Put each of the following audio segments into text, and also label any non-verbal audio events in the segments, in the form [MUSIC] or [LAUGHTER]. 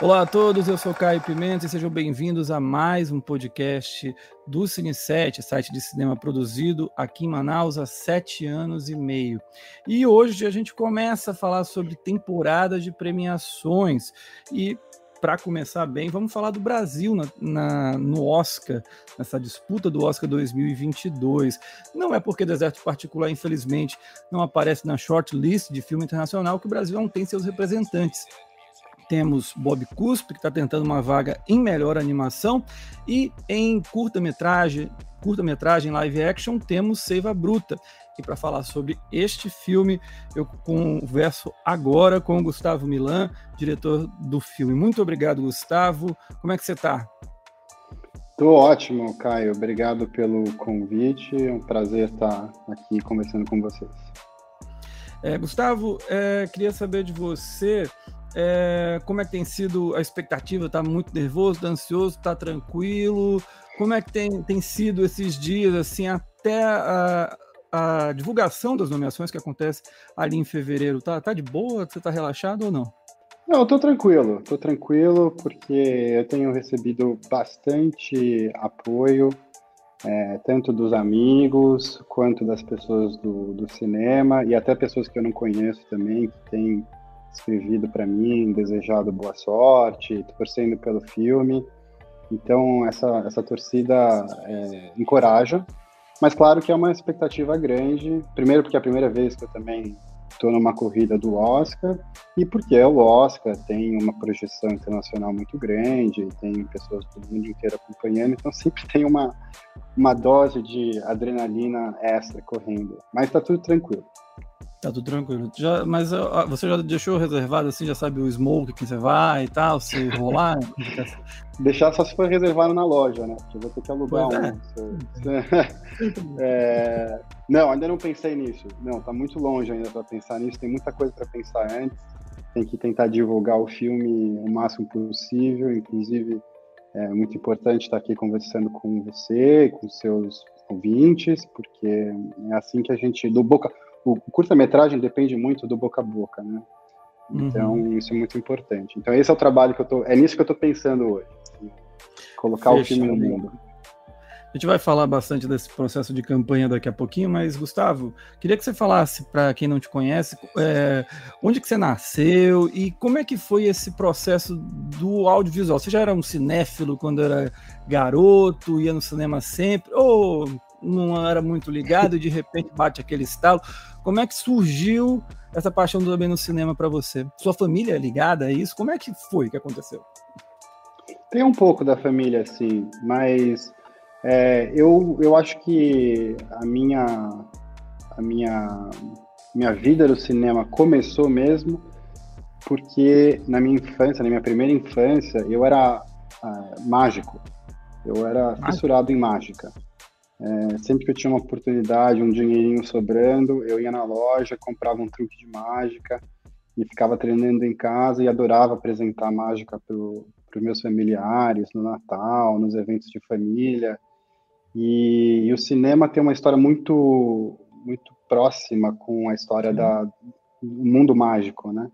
Olá a todos, eu sou Caio Pimenta e sejam bem-vindos a mais um podcast do Cine7, site de cinema produzido aqui em Manaus há sete anos e meio. E hoje a gente começa a falar sobre temporada de premiações. E para começar bem, vamos falar do Brasil na, na, no Oscar, nessa disputa do Oscar 2022. Não é porque Deserto Particular, infelizmente, não aparece na shortlist de filme internacional que o Brasil não tem seus representantes temos Bob Cuspe, que está tentando uma vaga em melhor animação, e em curta-metragem, curta-metragem live action, temos Seiva Bruta. E para falar sobre este filme, eu converso agora com o Gustavo Milan, diretor do filme. Muito obrigado, Gustavo. Como é que você está? Estou ótimo, Caio. Obrigado pelo convite. É um prazer estar aqui conversando com vocês. É, Gustavo, é, queria saber de você é, como é que tem sido a expectativa? Está muito nervoso, tá ansioso, está tranquilo? Como é que tem, tem sido esses dias, assim, até a, a divulgação das nomeações que acontece ali em fevereiro? Tá, tá de boa? Você está relaxado ou não? Não, eu tô tranquilo, tô tranquilo porque eu tenho recebido bastante apoio, é, tanto dos amigos quanto das pessoas do, do cinema e até pessoas que eu não conheço também, que têm escrevido para mim, desejado boa sorte, torcendo pelo filme. Então, essa, essa torcida é, encoraja, mas claro que é uma expectativa grande. Primeiro, porque é a primeira vez que eu também estou numa corrida do Oscar, e porque o Oscar tem uma projeção internacional muito grande, tem pessoas do mundo inteiro acompanhando, então sempre tem uma, uma dose de adrenalina extra correndo. Mas está tudo tranquilo. Tá tudo tranquilo. Já, mas você já deixou reservado assim, já sabe o smoke que você vai e tal, se rolar? [LAUGHS] Deixar só se for reservado na loja, né? Porque eu vou ter que alugar pois um. É. [LAUGHS] é... Não, ainda não pensei nisso. Não, tá muito longe ainda para pensar nisso. Tem muita coisa para pensar antes. Tem que tentar divulgar o filme o máximo possível. Inclusive, é muito importante estar aqui conversando com você, com seus ouvintes, porque é assim que a gente do boca o curta-metragem depende muito do boca a boca, né? Então, uhum. isso é muito importante. Então, esse é o trabalho que eu tô. É nisso que eu tô pensando hoje. Assim, colocar Fecha, o filme no mundo. A gente vai falar bastante desse processo de campanha daqui a pouquinho, mas, Gustavo, queria que você falasse para quem não te conhece, é, onde que você nasceu e como é que foi esse processo do audiovisual? Você já era um cinéfilo quando era garoto, ia no cinema sempre, ou não era muito ligado e de repente bate aquele estalo. Como é que surgiu essa paixão também no cinema para você? Sua família é ligada a isso? Como é que foi que aconteceu? Tem um pouco da família, sim, mas é, eu, eu acho que a minha, a minha, minha vida no cinema começou mesmo porque na minha infância, na minha primeira infância, eu era uh, mágico. Eu era fissurado em mágica. É, sempre que eu tinha uma oportunidade, um dinheirinho sobrando, eu ia na loja, comprava um truque de mágica e ficava treinando em casa e adorava apresentar mágica para os meus familiares no Natal, nos eventos de família. E, e, o cinema tem uma história muito muito próxima com a história da, do mundo mágico, né?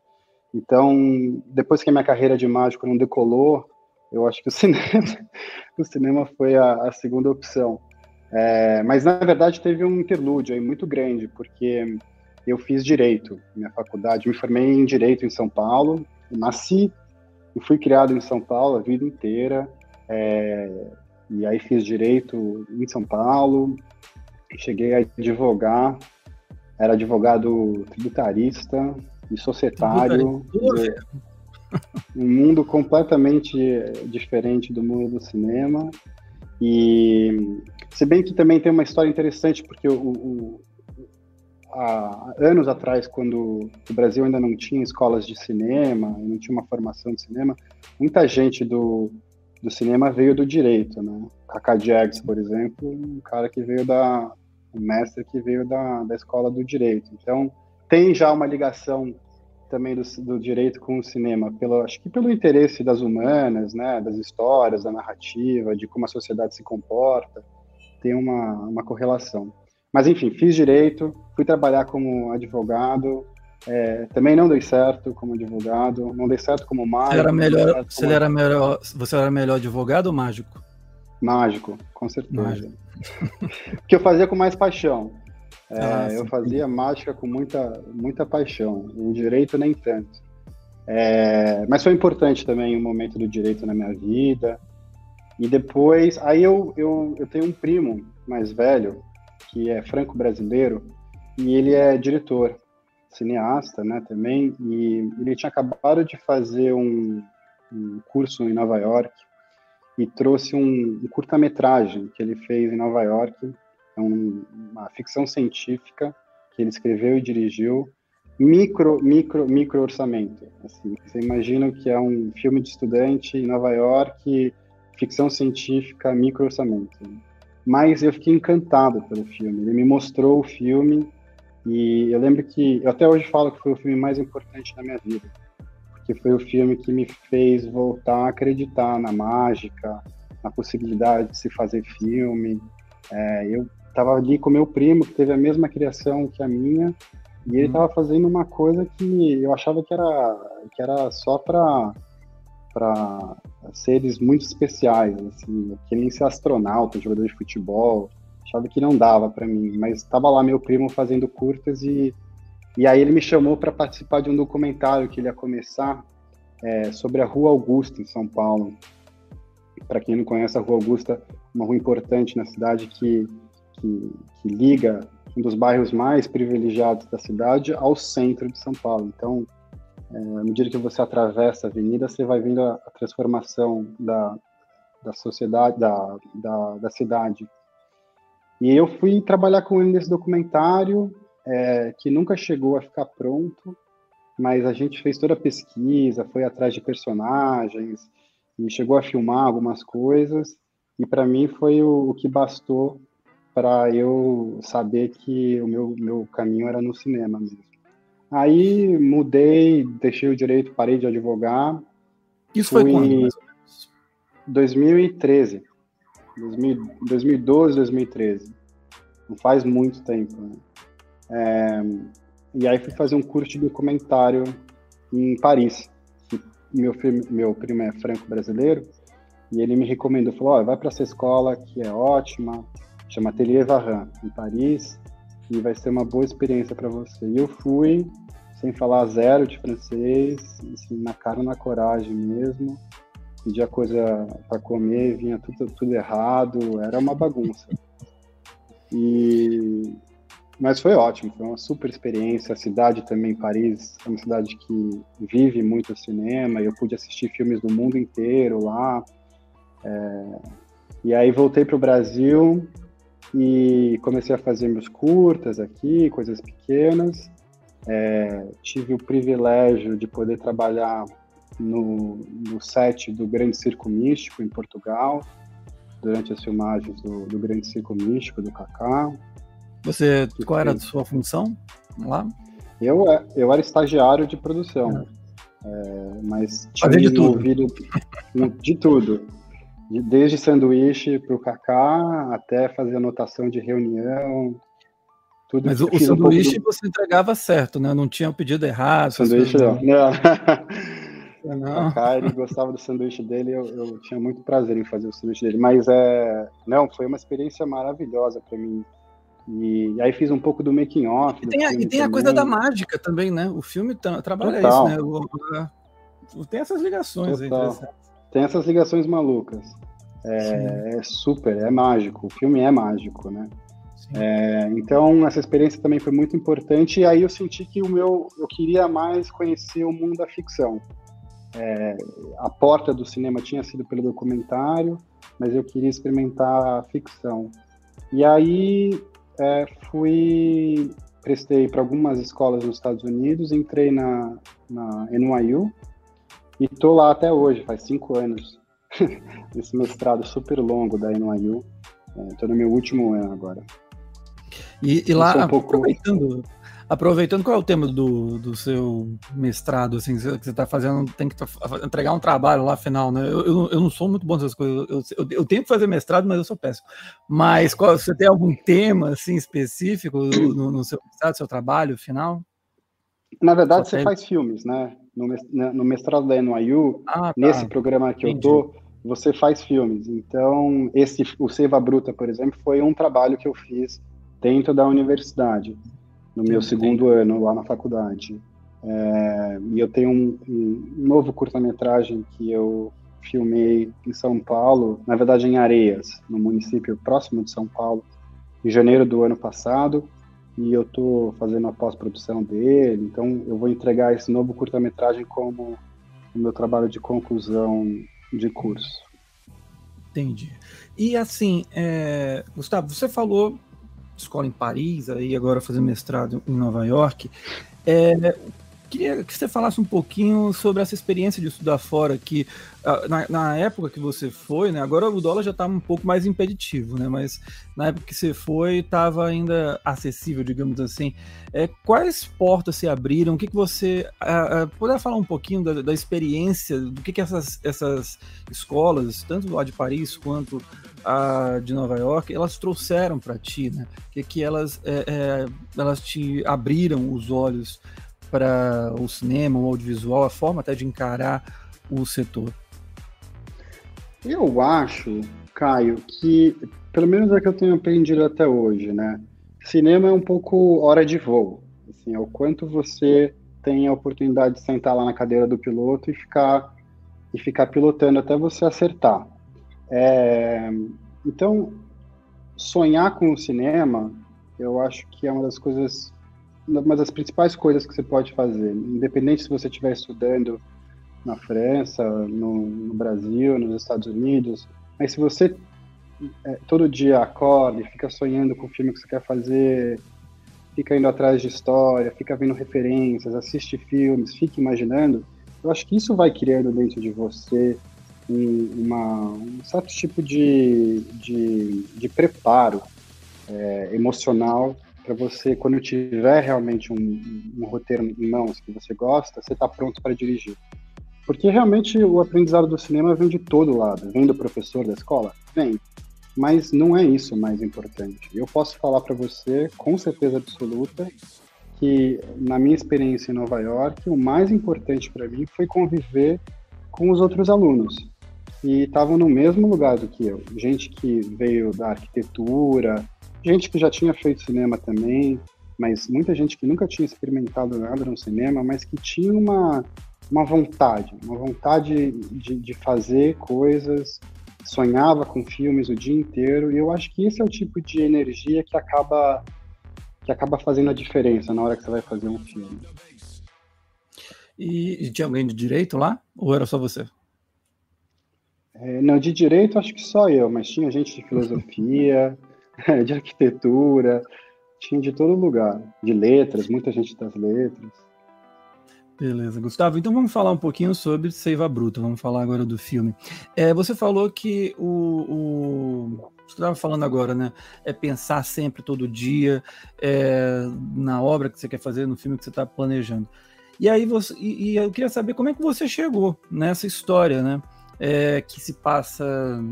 Então, depois que a minha carreira de mágico não decolou, eu acho que o [LAUGHS] cinema, o cinema foi a, a segunda opção. É, mas na verdade teve um interlúdio aí muito grande, porque eu fiz direito, minha faculdade, me formei em direito em São Paulo, nasci e fui criado em São Paulo a vida inteira, é, e aí fiz direito em São Paulo, cheguei a advogar, era advogado tributarista e societário, um mundo completamente diferente do mundo do cinema, e se bem que também tem uma história interessante, porque o, o há anos atrás, quando o Brasil ainda não tinha escolas de cinema, não tinha uma formação de cinema, muita gente do, do cinema veio do direito, né? Kaká Jags, por exemplo, um cara que veio da um mestre que veio da, da escola do direito. Então, tem já uma ligação também do, do, direito com o cinema, pelo, acho que pelo interesse das humanas, né, das histórias, da narrativa, de como a sociedade se comporta tem uma, uma correlação. Mas, enfim, fiz direito, fui trabalhar como advogado, É, também não dei certo como advogado, não dei certo como mágico. Você era melhor, você, era melhor, você era melhor advogado ou mágico? Mágico, com certeza. Mágico. [LAUGHS] que eu fazia com mais paixão. É, ah, eu fazia mágica com muita, muita paixão. O direito nem tanto. É, mas foi importante também o momento do direito na minha vida. E depois, aí eu, eu, eu tenho um primo mais velho, que é franco-brasileiro, e ele é diretor, cineasta, né, também, e ele tinha acabado de fazer um, um curso em Nova York e trouxe um, um curta-metragem que ele fez em Nova York, é um, uma ficção científica que ele escreveu e dirigiu, micro, micro, micro orçamento. Assim, você imagina que é um filme de estudante em Nova York, ficção científica, micro orçamento. Mas eu fiquei encantado pelo filme. Ele me mostrou o filme e eu lembro que eu até hoje falo que foi o filme mais importante da minha vida que foi o filme que me fez voltar a acreditar na mágica, na possibilidade de se fazer filme. É, eu estava ali com meu primo, que teve a mesma criação que a minha, e ele estava uhum. fazendo uma coisa que eu achava que era, que era só para para seres muito especiais, assim, nem ser astronauta, jogador de futebol, achava que não dava para mim, mas estava lá meu primo fazendo curtas e e aí ele me chamou para participar de um documentário que ele ia começar é, sobre a Rua Augusta, em São Paulo. Para quem não conhece, a Rua Augusta é uma rua importante na cidade que, que, que liga um dos bairros mais privilegiados da cidade ao centro de São Paulo. Então, é, à medida que você atravessa a avenida, você vai vendo a, a transformação da, da sociedade, da, da, da, cidade. E eu fui trabalhar com ele nesse documentário, é, que nunca chegou a ficar pronto, mas a gente fez toda a pesquisa, foi atrás de personagens e chegou a filmar algumas coisas. E para mim foi o, o que bastou para eu saber que o meu, meu caminho era no cinema mesmo. Aí mudei, deixei o direito, parei de advogar. Isso foi quando? 2013. 2012, 2013. Não faz muito tempo. Né? É, e aí fui fazer um curso de documentário em Paris. Meu, meu primo é franco-brasileiro e ele me recomendou, falou, oh, vai para essa escola que é ótima, chama Atelier Varran, em Paris, e vai ser uma boa experiência para você. E eu fui, sem falar zero de francês, assim, na cara na coragem mesmo, pedia coisa para comer, vinha tudo, tudo errado, era uma bagunça. E mas foi ótimo, foi uma super experiência. A cidade também, Paris, é uma cidade que vive muito cinema. Eu pude assistir filmes do mundo inteiro lá. É... E aí voltei para o Brasil e comecei a fazer meus curtas aqui, coisas pequenas. É... tive o privilégio de poder trabalhar no, no set do Grande Circo Místico em Portugal, durante as filmagens do, do Grande Circo Místico do Kaká. Você, qual era a sua função lá? Eu, é, eu era estagiário de produção, é. É, mas tinha de envolvido tudo. de tudo. Desde sanduíche para o cacá até fazer anotação de reunião. Tudo mas o, o sanduíche um do... você entregava certo, né? Não tinha o pedido errado. Sanduíche não. não. [LAUGHS] Não. Cacá, ele gostava do sanduíche dele, eu, eu, tinha muito prazer em fazer o sanduíche dele, mas é, não, foi uma experiência maravilhosa para mim e, aí fiz um pouco do making off. E tem, a, e tem a coisa da mágica também, né? O filme trabalha Total. isso, né? O, o, tem essas ligações aí. Tem essas ligações malucas. É, é, super, é mágico. O filme é mágico, né? É, então essa experiência também foi muito importante e aí eu senti que o meu eu queria mais conhecer o mundo da ficção. É, a porta do cinema tinha sido pelo documentário, mas eu queria experimentar a ficção. E aí é, fui prestei para algumas escolas nos Estados Unidos, entrei na, na NYU e tô lá até hoje, faz cinco anos. [LAUGHS] Esse mestrado super longo da NYU. Estou é, no meu último ano agora. E, e lá, um pouco... aproveitando, Aproveitando, qual é o tema do, do seu mestrado, assim, que você está fazendo, tem que entregar um trabalho lá final, né? Eu, eu, eu não sou muito bom nessas coisas, eu, eu, eu, tenho que fazer mestrado, mas eu sou péssimo. Mas qual, você tem algum tema, assim, específico no, no seu mestrado, seu trabalho final? Na verdade, você faz filmes, né? No, mestrado da NYU, ah, tá. nesse programa que Entendi. eu tô, você faz filmes. Então, esse, o Seiva Bruta, por exemplo, foi um trabalho que eu fiz dentro da universidade, no meu segundo ano lá na faculdade. É, e eu tenho um, um novo curta-metragem que eu filmei em São Paulo, na verdade em Areias, no município próximo de São Paulo, em janeiro do ano passado, e eu estou fazendo a pós-produção dele, então eu vou entregar esse novo curta-metragem como o meu trabalho de conclusão de curso. Entendi. E assim, é, Gustavo, você falou escola em Paris, aí agora fazendo mestrado em Nova York. É, queria que você falasse um pouquinho sobre essa experiência de estudar fora, que ah, na, na época que você foi, né, agora o dólar já está um pouco mais impeditivo, né, mas na época que você foi estava ainda acessível, digamos assim. É, quais portas se abriram? O que, que você... Uh, uh, poder falar um pouquinho da, da, experiência, do que, que essas, essas escolas, tanto lá de Paris quanto a de Nova York, elas trouxeram para ti, né? Que, que elas, é, é, elas te abriram os olhos para o cinema, o audiovisual, a forma até de encarar o setor? Eu acho, Caio, que pelo menos é que eu tenho aprendido até hoje, né? Cinema é um pouco hora de voo. Assim, é o quanto você tem a oportunidade de sentar lá na cadeira do piloto e ficar e ficar pilotando até você acertar. É, então, sonhar com o cinema, eu acho que é uma das coisas uma das principais coisas que você pode fazer, independente se você estiver estudando na França, no, no, Brasil, nos Estados Unidos, mas se você é, todo dia acorda e fica sonhando com o filme que você quer fazer, fica indo atrás de história, fica vendo referências, assiste filmes, fica imaginando, eu acho que isso vai criando dentro de você um, uma, um certo tipo de, de, de preparo é, emocional para você, quando tiver realmente um, um, roteiro em mãos que você gosta, você está pronto para dirigir. Porque realmente o aprendizado do cinema vem de todo lado. Vem do professor da escola? Vem. Mas não é isso o mais importante. Eu posso falar para você, com certeza absoluta, que na minha experiência em Nova York, o mais importante para mim foi conviver com os outros alunos. E estavam no mesmo lugar do que eu. Gente que veio da arquitetura, gente que já tinha feito cinema também, mas muita gente que nunca tinha experimentado nada no cinema, mas que tinha uma, uma vontade, uma vontade de, de fazer coisas, sonhava com filmes o dia inteiro, e eu acho que esse é o tipo de energia que acaba que acaba fazendo a diferença na hora que você vai fazer um filme. E, e tinha alguém de direito lá? Ou era só você? É, não, de direito acho que só eu, mas tinha gente de filosofia, [LAUGHS] [LAUGHS] de arquitetura, tinha de todo lugar, de letras, muita gente das letras. Beleza, Gustavo. Então vamos falar um pouquinho sobre Seiva Bruta. Vamos falar agora do filme. É, você falou que o, o você estava falando agora, né? É pensar sempre, todo dia, é, na obra que você quer fazer, no filme que você está planejando. E aí você, e, e, eu queria saber como é que você chegou nessa história, né? É, que se passa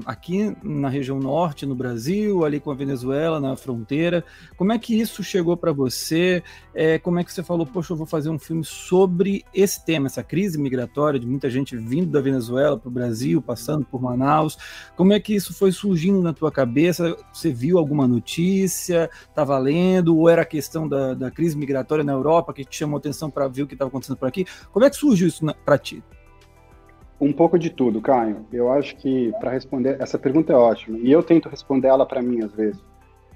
aqui na região norte, no Brasil, ali com a Venezuela, na fronteira. Como é que isso chegou para você? É, como é que você falou, poxa, eu vou fazer um filme sobre esse tema, essa crise migratória de muita gente vindo da Venezuela para o Brasil, passando por Manaus? Como é que isso foi surgindo na tua cabeça? Você viu alguma notícia? Estava lendo? Ou era a questão da, da crise migratória na Europa que te chamou atenção para ver o que estava acontecendo por aqui? Como é que surgiu isso para ti? Um pouco de tudo, Caio. Eu acho que para responder essa pergunta é ótima e eu tento responder ela para mim às vezes,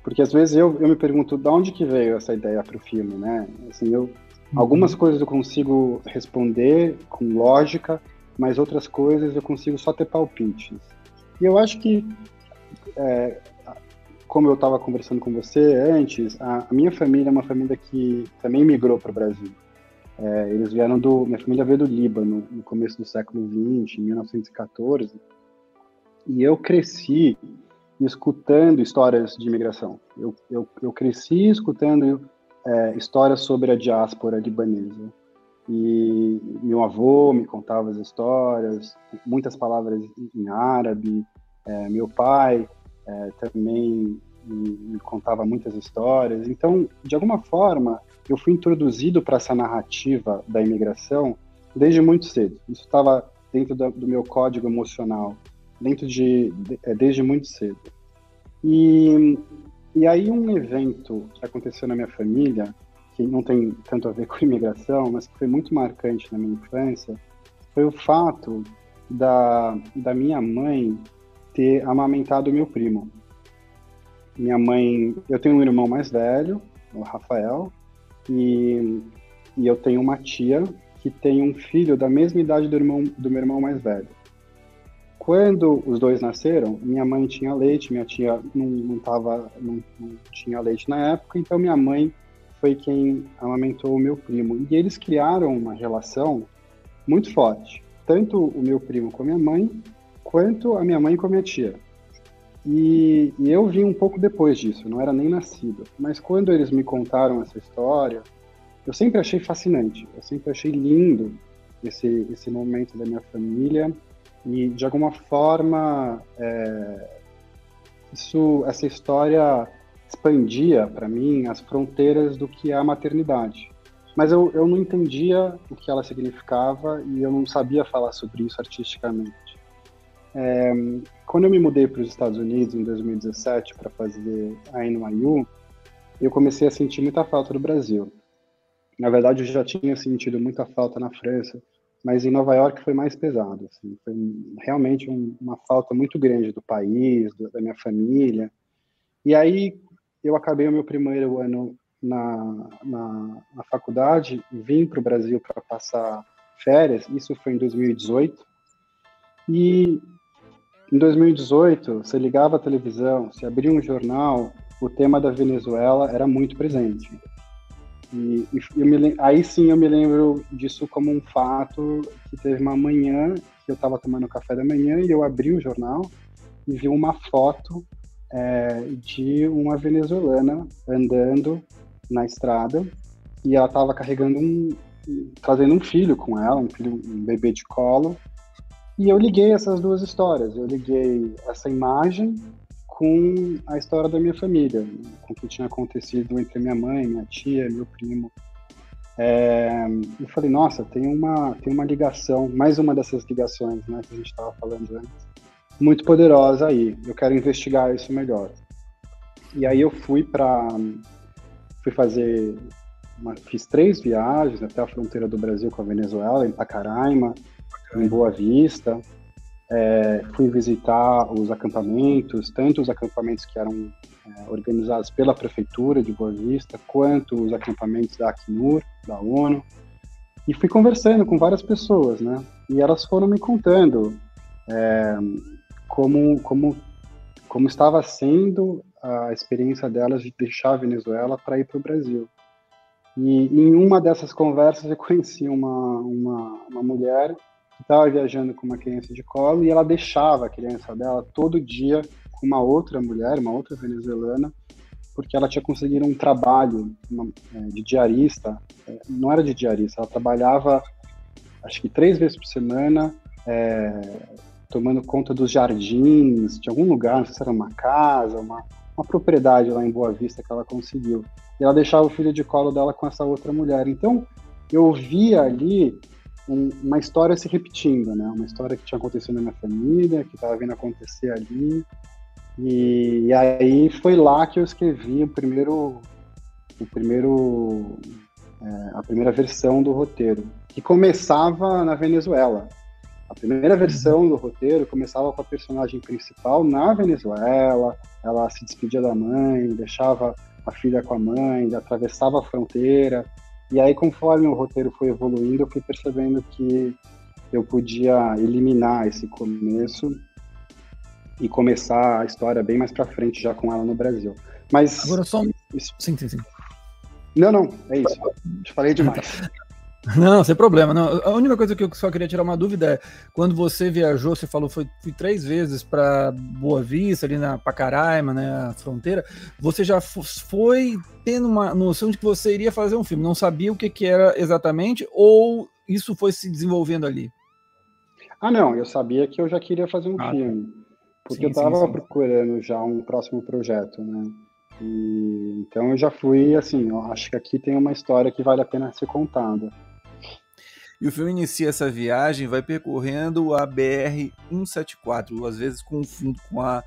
porque às vezes eu, eu me pergunto de onde que veio essa ideia para o filme, né? Assim, eu uhum. algumas coisas eu consigo responder com lógica, mas outras coisas eu consigo só ter palpites. E eu acho que é, como eu estava conversando com você antes, a, a minha família é uma família que também migrou para o Brasil. É, eles vieram do. Minha família veio do Líbano no começo do século XX, em 1914. E eu cresci escutando histórias de imigração. Eu, eu, eu cresci escutando é, histórias sobre a diáspora libanesa. E meu avô me contava as histórias, muitas palavras em árabe. É, meu pai é, também me, me contava muitas histórias. Então, de alguma forma, eu fui introduzido para essa narrativa da imigração desde muito cedo. Isso estava dentro do, do, meu código emocional, dentro de, de, é, desde muito cedo. E, e aí um evento que aconteceu na minha família, que não tem tanto a ver [LAUGHS] com imigração, mas que foi muito marcante na minha infância, foi o fato da, da minha mãe ter amamentado meu primo. Minha mãe, eu tenho um irmão mais velho, o Rafael, e, e eu tenho uma tia que tem um filho da mesma idade do, irmão, do meu irmão mais velho. Quando os dois nasceram, minha mãe tinha leite, minha tia não, não, tava, não, não tinha leite na época, então minha mãe foi quem amamentou o meu primo. E eles criaram uma relação muito forte, tanto o meu primo com a minha mãe, quanto a minha mãe com a minha tia. E, e, eu vim um pouco depois disso, não era nem nascido. Mas quando eles me contaram essa história, eu sempre achei fascinante, eu sempre achei lindo esse, esse momento da minha família e de alguma forma é, isso, essa história expandia para mim as fronteiras do que é a maternidade. Mas eu, eu não entendia o que ela significava e eu não sabia falar sobre isso artisticamente. É, quando eu me mudei para os Estados Unidos em 2017 para fazer a NYU, eu comecei a sentir muita falta do Brasil. Na verdade, eu já tinha sentido muita falta na França, mas em Nova York foi mais pesado. Assim. Foi realmente um, uma falta muito grande do país, do, da minha família. E aí eu acabei o meu primeiro ano na, na, na faculdade, vim para o Brasil para passar férias. Isso foi em 2018. E em 2018, você ligava a televisão, se abria um jornal, o tema da Venezuela era muito presente. E, e me, aí sim eu me lembro disso como um fato que teve uma manhã que eu estava tomando café da manhã e eu abri o jornal e vi uma foto é, de uma venezuelana andando na estrada e ela estava carregando um, trazendo um filho com ela, um filho, um bebê de colo e eu liguei essas duas histórias. Eu liguei essa imagem com a história da minha família, com o que tinha acontecido entre minha mãe, minha tia, meu primo. É, eu falei, nossa, tem uma, tem uma ligação, mais uma dessas ligações né, que a gente estava falando antes, muito poderosa aí. Eu quero investigar isso melhor. E aí eu fui para. fui fazer. Uma, fiz três viagens até a fronteira do Brasil com a Venezuela, em Pacaraima, em Boa Vista. É, fui visitar os acampamentos, tanto os acampamentos que eram é, organizados pela prefeitura de Boa Vista, quanto os acampamentos da Acnur, da ONU, e fui conversando com várias pessoas, né? E elas foram me contando é, como, como, como estava sendo a experiência delas de deixar a Venezuela para ir para o Brasil. E em uma dessas conversas eu [LAUGHS] conheci uma, uma, uma mulher estava viajando com uma criança de colo e ela deixava a criança dela todo dia com uma outra mulher, uma outra venezuelana, porque ela tinha conseguido um trabalho uma, é, de diarista. É, não era de diarista, ela trabalhava acho que três vezes por semana, é, tomando conta dos jardins de algum lugar, não sei se era uma casa, uma, uma propriedade lá em Boa Vista que ela conseguiu. E ela deixava o filho de colo dela com essa outra mulher. Então, eu via ali um, uma história se repetindo, né? Uma história que tinha acontecido na minha família, que estava vindo acontecer ali. E, e, aí foi lá que eu escrevi o primeiro, o primeiro, é, a primeira versão do roteiro, que começava na Venezuela. A primeira versão do roteiro começava com a personagem principal na Venezuela. Ela se despedia da mãe, deixava a filha com a mãe, atravessava a fronteira e aí, conforme o roteiro foi evoluindo, eu fui percebendo que eu podia eliminar esse começo e começar a história bem mais para frente já com ela no Brasil. Mas agora só sim, sim, sim. Não, não, é isso. Te falei demais. [LAUGHS] [LAUGHS] Não, sem problema. Não. A única coisa que eu só queria tirar uma dúvida é quando você viajou, você falou foi fui três vezes para Boa Vista, ali na Pacaraima, né, a fronteira. Você já foi tendo uma noção de que você iria fazer um filme? Não sabia o que, que era exatamente ou isso foi se desenvolvendo ali? Ah, não. Eu sabia que eu já queria fazer um ah, tá. filme, porque sim, eu estava procurando já um próximo projeto, né? E, então eu já fui assim, acho que aqui tem uma história que vale a pena ser contada. E o filme inicia essa viagem, vai percorrendo a BR 174, às vezes confundo com a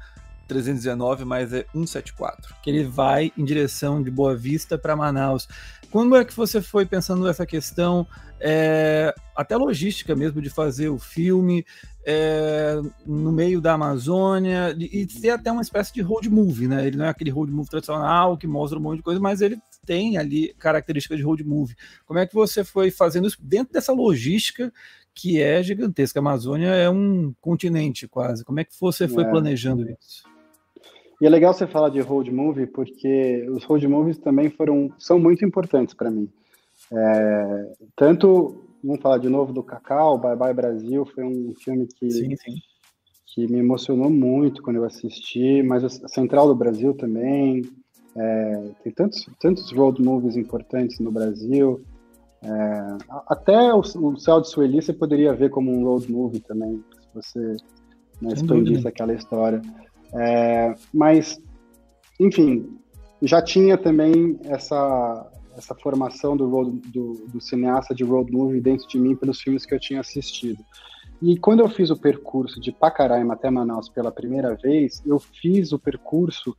319, mas é 174, que ele vai em direção de Boa Vista para Manaus. Quando é que você foi pensando nessa questão, é, até logística mesmo, de fazer o filme é, no meio da Amazônia e, ser até uma espécie de road movie, né? Ele não é aquele road movie tradicional que mostra um monte de coisa, mas ele tem ali características de road movie. Como é que você foi fazendo isso dentro dessa logística que é gigantesca? A Amazônia é um continente quase. Como é que você foi é. planejando isso? E é legal você falar de road movie, porque os road movies também foram, são muito importantes para mim. É, tanto, vamos falar de novo do Cacau, Bye Bye Brasil, foi um filme que, sim, sim. que me emocionou muito quando eu assisti, mas a Central do Brasil também, é, tem tantos, tantos road movies importantes no Brasil, é, até o, o Céu de Sueli você poderia ver como um road movie também, se você né, expandisse aquela história. É, mas, enfim, já tinha também essa, essa formação do, road, do, do, cineasta de road movie dentro de mim pelos filmes que eu tinha assistido. E quando eu fiz o percurso de Pacaraima até Manaus pela primeira vez, eu fiz o percurso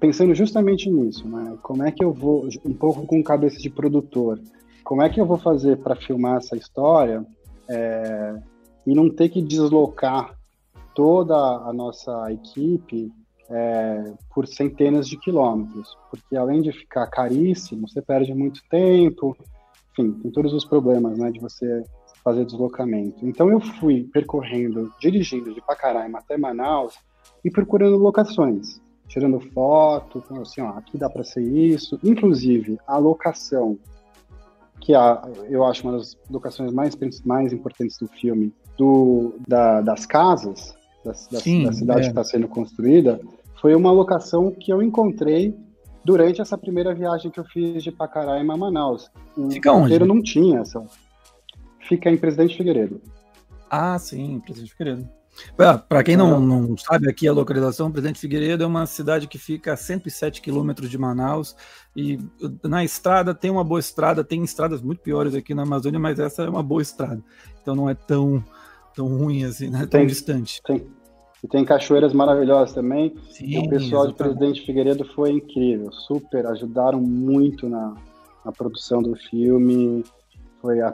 pensando justamente nisso, né? Como é que eu vou, um pouco com cabeça de produtor, como é que eu vou fazer para filmar essa história é, e não ter que deslocar toda a nossa equipe é, por centenas de quilômetros, porque além de ficar caríssimo, você perde muito tempo, enfim, tem todos os problemas, né, de você fazer deslocamento. Então eu fui percorrendo, dirigindo de Pacaraima até Manaus e procurando locações, tirando foto, assim, ó, aqui dá para ser isso, inclusive a locação que é, eu acho uma das locações mais mais importantes do filme, do, da, das casas, Sim, da cidade é. que está sendo construída, foi uma locação que eu encontrei durante essa primeira viagem que eu fiz de Pacaraima a Manaus. O Fica onde? não tinha essa. Fica em Presidente Figueiredo. Ah, sim, Presidente Figueiredo. Para quem não, não sabe aqui a localização, Presidente Figueiredo é uma cidade que fica a 107 quilômetros de Manaus e na estrada tem uma boa estrada, tem estradas muito piores aqui na Amazônia, mas essa é uma boa estrada, então não é tão tão ruim assim, né? Tão tem, distante. Tem, e tem cachoeiras maravilhosas também. Sim, o pessoal exatamente. de Presidente Figueiredo foi incrível, super, ajudaram muito na, na produção do filme. Foi a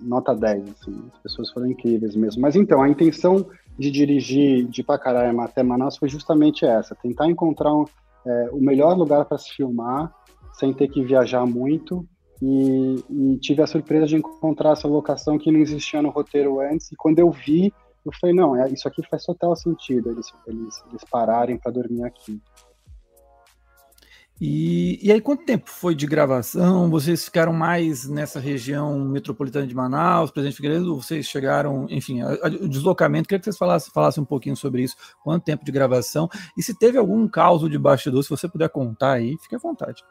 nota 10, assim, as pessoas foram incríveis mesmo. Mas então, a intenção de dirigir de Pacaraima até Manaus foi justamente essa: tentar encontrar um, é, o melhor lugar para se filmar, sem ter que viajar muito e, e, tive a surpresa de encontrar essa locação que não existia no roteiro antes. E quando eu vi, eu falei: não, é, isso aqui faz total sentido eles, eles, eles pararem para dormir aqui. E, e, aí, quanto tempo foi de gravação? Vocês ficaram mais nessa região metropolitana de Manaus, Presidente Figueiredo? Vocês chegaram, enfim, a, a, o deslocamento? Queria que vocês falassem, falassem um pouquinho sobre isso. Quanto tempo de gravação? E se teve algum caos de bastidor, se você puder contar aí, fique à vontade.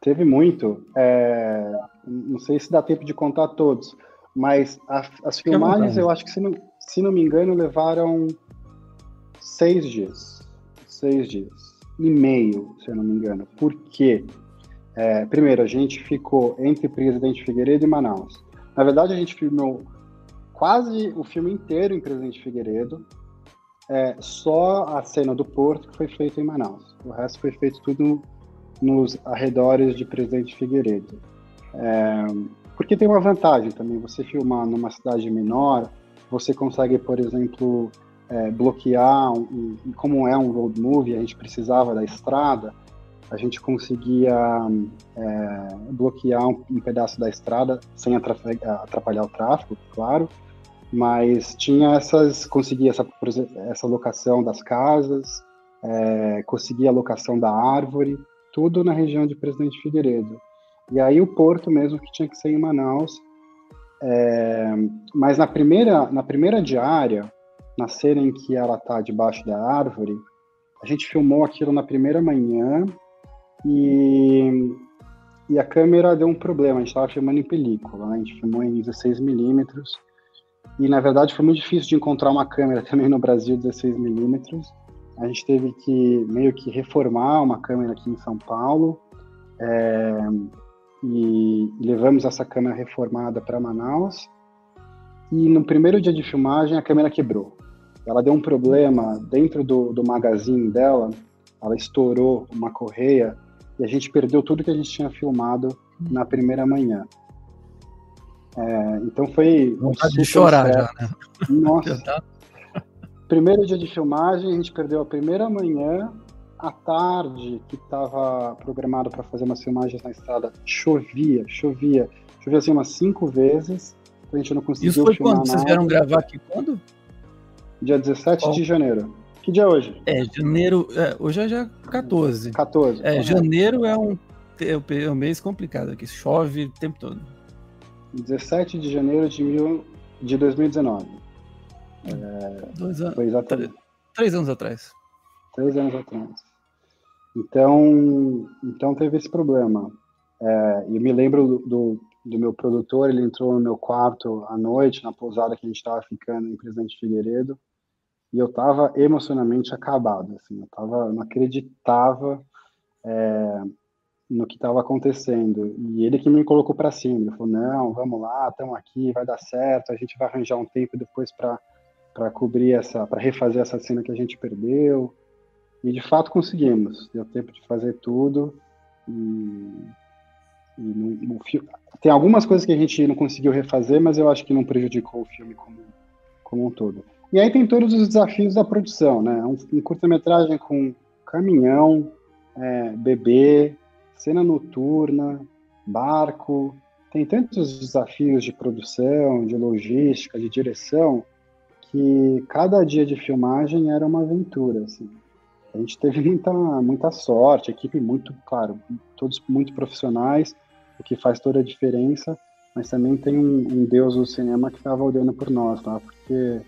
Teve muito. É, não sei se dá tempo de contar todos, mas a, as filmagens, eu acho que, se não, se não me engano, levaram seis dias. Seis dias. E meio, se eu não me engano. Por quê? É, primeiro, a gente ficou entre Presidente Figueiredo e Manaus. Na verdade, a gente filmou quase o filme inteiro em Presidente Figueiredo. É, só a cena do porto que foi feita em Manaus. O resto foi feito tudo nos arredores de Presidente Figueiredo. É, porque tem uma vantagem também, você filmar numa cidade menor, você consegue, por exemplo, é, bloquear, um, como é um road movie, a gente precisava da estrada, a gente conseguia é, bloquear um, um, pedaço da estrada sem atrapalhar o tráfego, claro, mas tinha essas, conseguia essa, essa locação das casas, é, conseguia a locação da árvore, tudo na região de Presidente Figueiredo. E aí o porto mesmo que tinha que ser em Manaus. É, mas na primeira, na primeira diária, na cena em que ela está debaixo da árvore, a gente filmou aquilo na primeira manhã e, e a câmera deu um problema. A gente estava filmando em película, né? a gente filmou em 16 milímetros e na verdade foi muito difícil de encontrar uma câmera [LAUGHS] também no Brasil 16 milímetros a gente teve que meio que reformar uma câmera aqui em São Paulo é, e levamos essa câmera reformada para Manaus. E no primeiro dia de filmagem a câmera quebrou. Ela deu um problema dentro do, do magazine dela, ela estourou uma correia e a gente perdeu tudo que a gente tinha filmado na primeira manhã. É, então foi. Vontade de chorar já, né? Nossa. Primeiro dia de filmagem, a gente perdeu a primeira manhã. À tarde, que estava programado para fazer umas filmagens na estrada, chovia, chovia. Chovia assim umas cinco vezes. Então a gente não conseguiu Isso foi quando? Vocês vieram gravar aqui quando? Dia 17 de janeiro. Que dia é hoje? É, janeiro. É, hoje é já 14. 14. É, janeiro é um, é um mês complicado aqui. Chove o tempo todo. 17 de janeiro de, mil, de 2019. É, Dois anos. Foi exatamente. Três anos atrás. Três anos atrás. Então, então teve esse problema. É, eu me lembro do, do, do, meu produtor, ele entrou no meu quarto à noite, na pousada que a gente estava ficando em Presidente Figueiredo, e eu estava emocionalmente acabado, assim, eu tava, não acreditava é, no que estava acontecendo. E ele que me colocou para cima, ele falou: "Não, vamos lá, estamos aqui, vai dar certo, a gente vai arranjar um tempo depois para para cobrir essa, para refazer essa cena que a gente perdeu". E de fato conseguimos. Deu tempo de fazer tudo. E, e no, no, tem algumas coisas que a gente não conseguiu refazer, mas eu acho que não prejudicou o filme como, como um todo. E aí tem todos os desafios da produção, né? Um, um curta-metragem com caminhão, é, bebê, cena noturna, barco, tem tantos desafios de produção, de logística, de direção, que cada dia de filmagem era uma aventura, assim. A gente teve muita, muita sorte, equipe muito, claro, todos muito profissionais, o que faz toda a diferença, mas também tem um, um Deus do cinema que estava olhando por nós, tá? Porque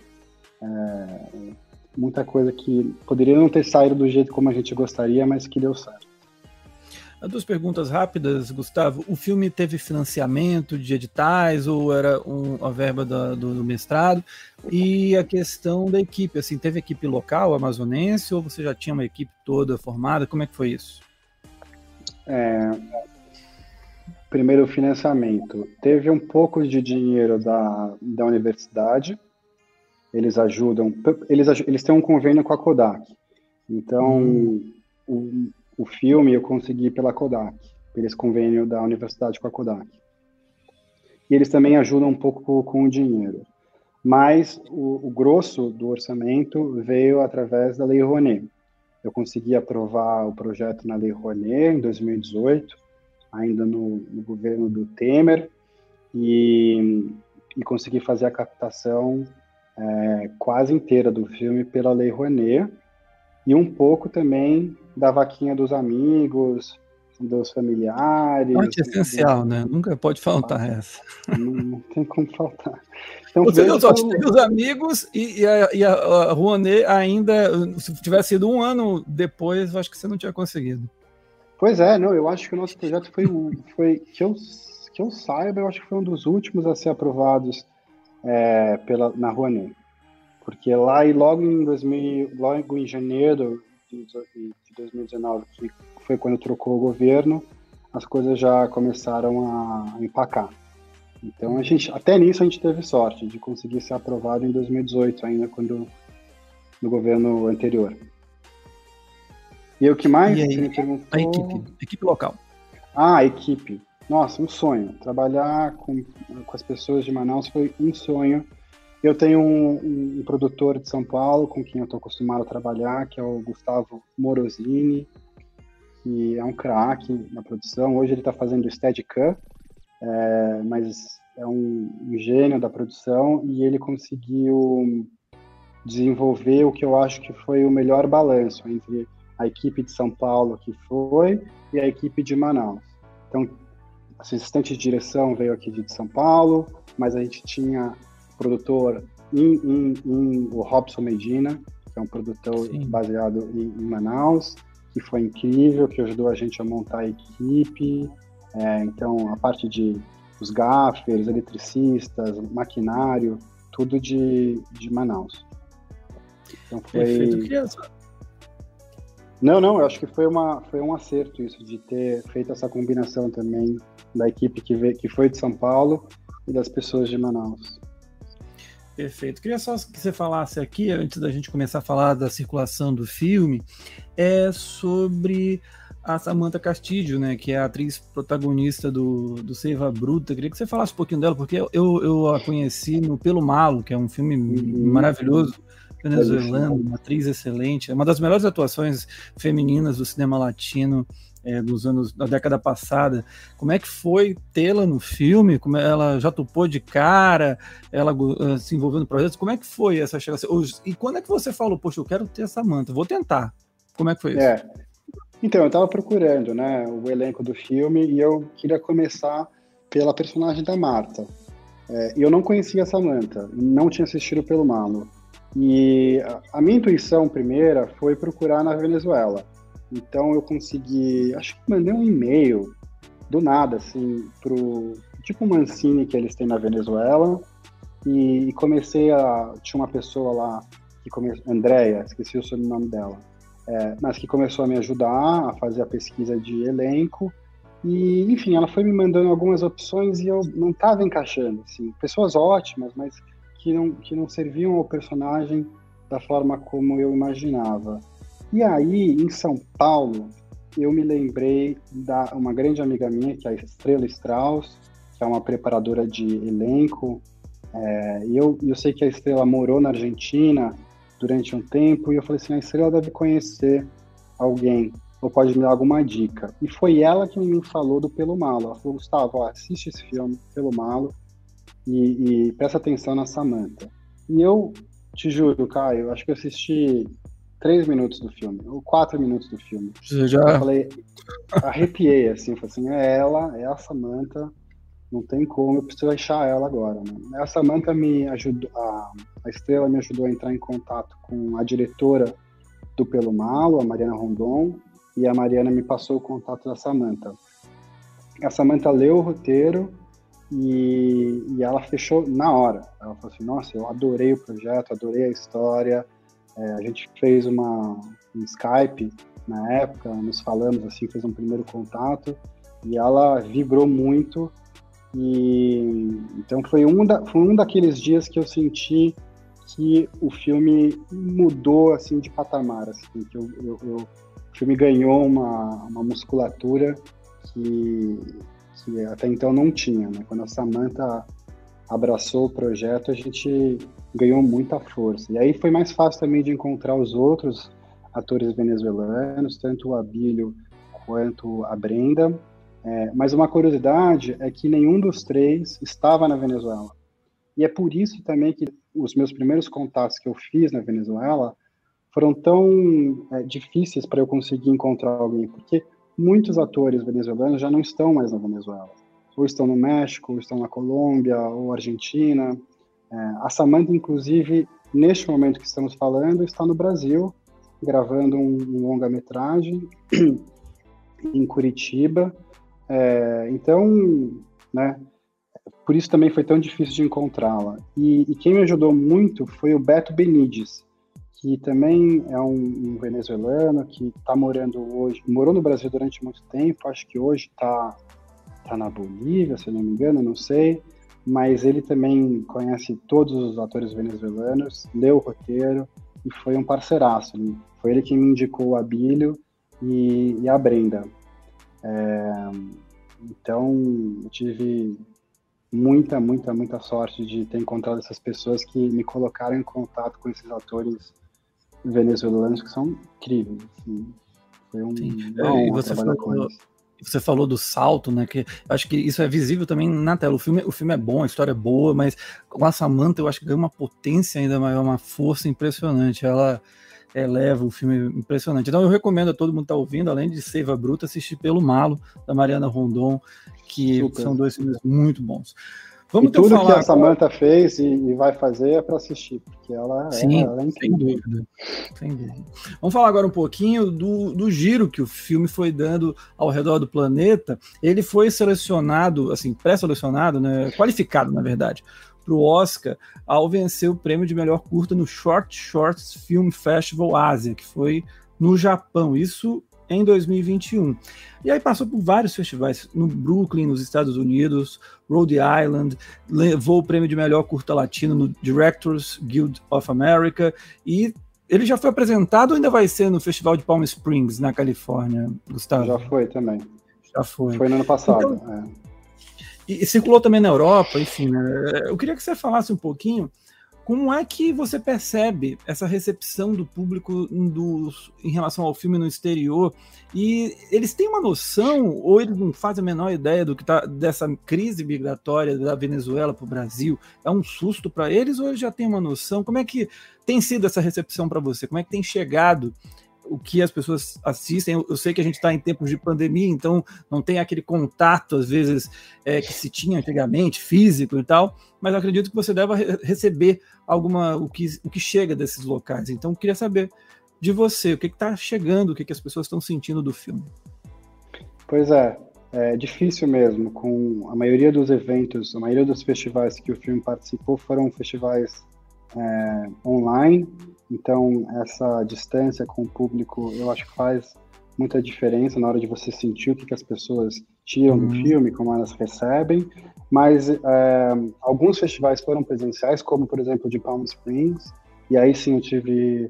é, muita coisa que poderia não ter saído do jeito como a gente gostaria, mas que deu certo. Duas perguntas rápidas, Gustavo. O filme teve financiamento de editais ou era um, a verba do, do, mestrado? E a questão da equipe, assim, teve equipe local, amazonense, ou você já tinha uma equipe toda formada? Como é que foi isso? É, primeiro, financiamento. Teve um pouco de dinheiro da, da universidade, eles ajudam, eles, eles têm um convênio com a Kodak. Então, hum. o, o filme eu consegui pela Kodak, pelo convênio da universidade com a Kodak. E eles também ajudam um pouco com, com o dinheiro. Mas o, o, grosso do orçamento veio através da Lei Rouanet. Eu consegui aprovar o projeto na Lei Rouanet em 2018, ainda no, no governo do Temer, e, e consegui fazer a captação é, quase inteira do filme pela Lei Rouanet e um pouco também da vaquinha dos amigos, dos familiares. Parte essencial, do... né? Nunca pode faltar ah, essa. Não, não, tem como faltar. Então, você viu só, como... os amigos e, e, a, e a, a Rouanet ainda, se tivesse sido um ano depois, eu acho que você não tinha conseguido. Pois é, não, eu acho que o nosso projeto foi, foi que, eu, que eu saiba, eu acho que foi um dos últimos a ser aprovados é, pela, na Rouanet. Porque lá e logo em 2000, logo em janeiro de, 2019, que foi quando trocou o governo, as coisas já começaram a empacar. Então a gente, até nisso a gente teve sorte de conseguir ser aprovado em 2018 ainda quando no governo anterior. E o que mais? E aí, perguntou... A equipe, equipe local. Ah, a equipe. Nossa, um sonho. Trabalhar com, com as pessoas de Manaus foi um sonho. Eu tenho um, um produtor de São Paulo com quem eu estou acostumado a trabalhar, que é o Gustavo Morosini, que é um craque na produção. Hoje ele está fazendo Steadicam, é, mas é um, um gênio da produção e ele conseguiu desenvolver o que eu acho que foi o melhor balanço entre a equipe de São Paulo que foi e a equipe de Manaus. Então, assistente de direção veio aqui de São Paulo, mas a gente tinha produtor em, em, em o Robson Medina, que é um produtor Sim. baseado em, em, Manaus, que foi incrível, que ajudou a gente a montar a equipe. É, então, a parte de os gaffers, eletricistas, maquinário, tudo de, de Manaus. Então foi. Perfeito. Não, não, eu acho que foi, uma, foi um acerto isso, de ter feito essa combinação também da equipe que, veio, que foi de São Paulo e das pessoas de Manaus. Perfeito. Queria só que você falasse aqui, antes da gente começar a falar da circulação do filme, é sobre a Samantha Castillo, né, que é a atriz protagonista do, do Seiva Bruta. Queria que você falasse um pouquinho dela, porque eu, eu a conheci no Pelo Malo, que é um filme uhum. maravilhoso, venezuelano, uma atriz excelente, é uma das melhores atuações femininas do cinema latino é, dos anos da década passada. Como é que foi tê-la no filme? Como ela já topou de cara? Ela uh, se envolveu no projeto? Como é que foi essa chegada? E quando é que você falou, poxa, eu quero ter essa manta, vou tentar? Como é que foi isso? É. Então, eu estava procurando, né, o elenco do filme e eu queria começar pela personagem da Marta. É, eu não conhecia a Samantha, não tinha assistido pelo Malo. E a minha intuição primeira foi procurar na Venezuela. Então eu consegui, acho que mandei um e-mail do nada, assim, pro tipo Mancini que eles têm na Venezuela. E, e comecei a. Tinha uma pessoa lá, que come, Andréia, esqueci o sobrenome dela, é, mas que começou a me ajudar a fazer a pesquisa de elenco. E, enfim, ela foi me mandando algumas opções e eu não estava encaixando. Assim, pessoas ótimas, mas que não, que não serviam ao personagem da forma como eu imaginava. E aí, em São Paulo, eu me lembrei da uma grande amiga minha, que é a Estrela Strauss, que é uma preparadora de elenco. É, e eu, eu sei que a Estrela morou na Argentina durante um tempo, e eu falei assim, a Estrela deve conhecer alguém, ou pode me dar alguma dica. E foi ela que me falou do Pelo Malo. Ela falou, Gustavo, assiste esse filme, Pelo Malo, e, e presta atenção na Samantha. E eu te juro, Caio, acho que eu assisti três minutos do filme, ou quatro minutos do filme. Você já... Eu falei, arrepiei, assim, falei assim, é ela, é a Samantha, não tem como, eu preciso achar ela agora, né? A Samantha me ajudou, a, a Estrela me ajudou a entrar em contato com a diretora do Pelo Malo, a Mariana Rondon, e a Mariana me passou o contato da Samantha. A Samantha leu o roteiro, e, e, ela fechou na hora. Ela falou assim: Nossa, eu adorei o projeto, adorei a história. É, a gente fez uma, um Skype na época, nos falamos assim, fez um primeiro contato e ela vibrou muito. E então foi um, da, foi um daqueles dias que eu senti que o filme mudou assim de patamar, assim, que eu, eu, eu, o filme ganhou uma, uma musculatura que que até então não tinha. Né? Quando a Samantha abraçou o projeto, a gente ganhou muita força. E aí foi mais fácil também de encontrar os outros atores venezuelanos, tanto o Abílio quanto a Brenda. É, mas uma curiosidade é que nenhum dos três estava na Venezuela. E é por isso também que os meus primeiros contatos que eu fiz na Venezuela foram tão é, difíceis para eu conseguir encontrar alguém, porque muitos atores venezuelanos já não estão mais na Venezuela. Ou estão no México, ou estão na Colômbia, ou Argentina. É, a Samantha, inclusive, neste momento que estamos falando, está no Brasil, gravando um, um longa-metragem [CLEARS THROAT] em Curitiba. É, então, né, por isso também foi tão difícil de encontrá-la. E, e, quem me ajudou muito foi o Beto Benides, que também é um, um venezuelano que está morando hoje, morou no Brasil durante muito tempo, acho que hoje está tá na Bolívia, se eu não me engano, não sei, mas ele também conhece todos os atores venezuelanos, leu o roteiro e foi um parceiraço. Ele, foi ele que me indicou o Abílio e, e a Brenda. É, então, eu tive muita, muita, muita sorte de ter encontrado essas pessoas que me colocaram em contato com esses atores venezuelanos que são incríveis. Assim. Foi um e você falou, você falou do salto, né? Que acho que isso é visível também na tela. O filme, o filme é bom, a história é boa, mas com a Samantha eu acho que ganha uma potência ainda maior, uma força impressionante. Ela eleva o filme impressionante. Então eu recomendo a todo mundo que está ouvindo, além de Seiva Bruta, assistir pelo Malo, da Mariana Rondon, que Super. são dois filmes muito bons. Vamos e tudo falar que a Samantha fez e, e, vai fazer é para assistir, porque ela, Sim, ela, ela é. Sem dúvida. sem dúvida. Vamos falar agora um pouquinho do, do giro que o filme foi dando ao redor do planeta. Ele foi selecionado, assim, pré-selecionado, né, qualificado, na verdade, para o Oscar ao vencer o prêmio de melhor curta no Short Shorts Film Festival Ásia, que foi no Japão. Isso em 2021. E aí passou por vários festivais, no Brooklyn, nos Estados Unidos, Rhode Island, levou o prêmio de melhor curta latino no Directors Guild of America e ele já foi apresentado ou ainda vai ser no Festival de Palm Springs, na Califórnia, Gustavo? Já foi também. Já foi. Foi no ano passado. Então, é. e, e, circulou também na Europa, enfim. Né? Eu queria que você falasse um pouquinho como é que você percebe essa recepção do público do, em relação ao filme no exterior? E eles têm uma noção, ou eles não fazem a menor ideia do que tá dessa crise migratória da Venezuela para o Brasil? É um susto para eles ou eles já têm uma noção? Como é que tem sido essa recepção para você? Como é que tem chegado o que as pessoas assistem. Eu, sei que a gente está em tempos de pandemia, então não tem aquele contato, às vezes, é, que se tinha antigamente, físico e tal, mas acredito que você deve receber alguma o que, o que chega desses locais. Então, queria saber de você, o que está chegando, o que, que as pessoas estão sentindo do filme. Pois é, é difícil mesmo, com a maioria dos eventos, a maioria dos festivais que o filme participou foram festivais é, online, então, essa distância com o público, eu acho que faz muita diferença na hora de você sentir o que, que as pessoas tiram uhum. do filme, como elas recebem. Mas é, alguns festivais foram presenciais, como, por exemplo, de Palm Springs, e aí sim eu tive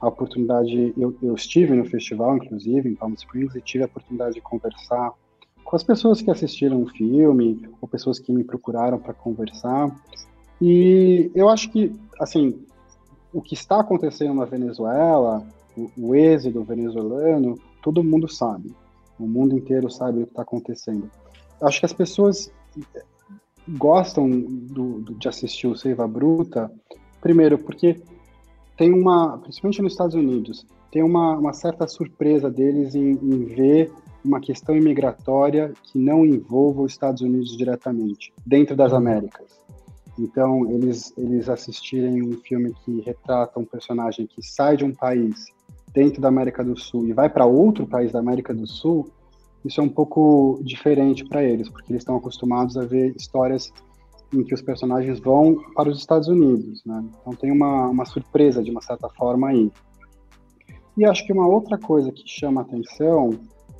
a oportunidade, eu, eu estive no festival, inclusive, em Palm Springs, e tive a oportunidade de conversar com as pessoas que assistiram o filme, ou pessoas que me procuraram para conversar. E eu acho que, assim, o que está acontecendo na Venezuela, o, o êxodo venezuelano, todo mundo sabe. O mundo inteiro sabe o que está acontecendo. Acho que as pessoas gostam do, do, de assistir o Seiva Bruta, primeiro porque tem uma, principalmente nos Estados Unidos, tem uma, uma certa surpresa deles em, em, ver uma questão imigratória que não envolva os Estados Unidos diretamente, dentro das Américas. Então, eles, eles assistirem um filme que retrata um personagem que sai de um país dentro da América do Sul e vai para outro país da América do Sul, isso é um pouco diferente para eles, porque eles estão acostumados a ver histórias em que os personagens vão para os Estados Unidos, né? Então tem uma, uma surpresa de uma certa forma aí. E acho que uma outra coisa que chama atenção,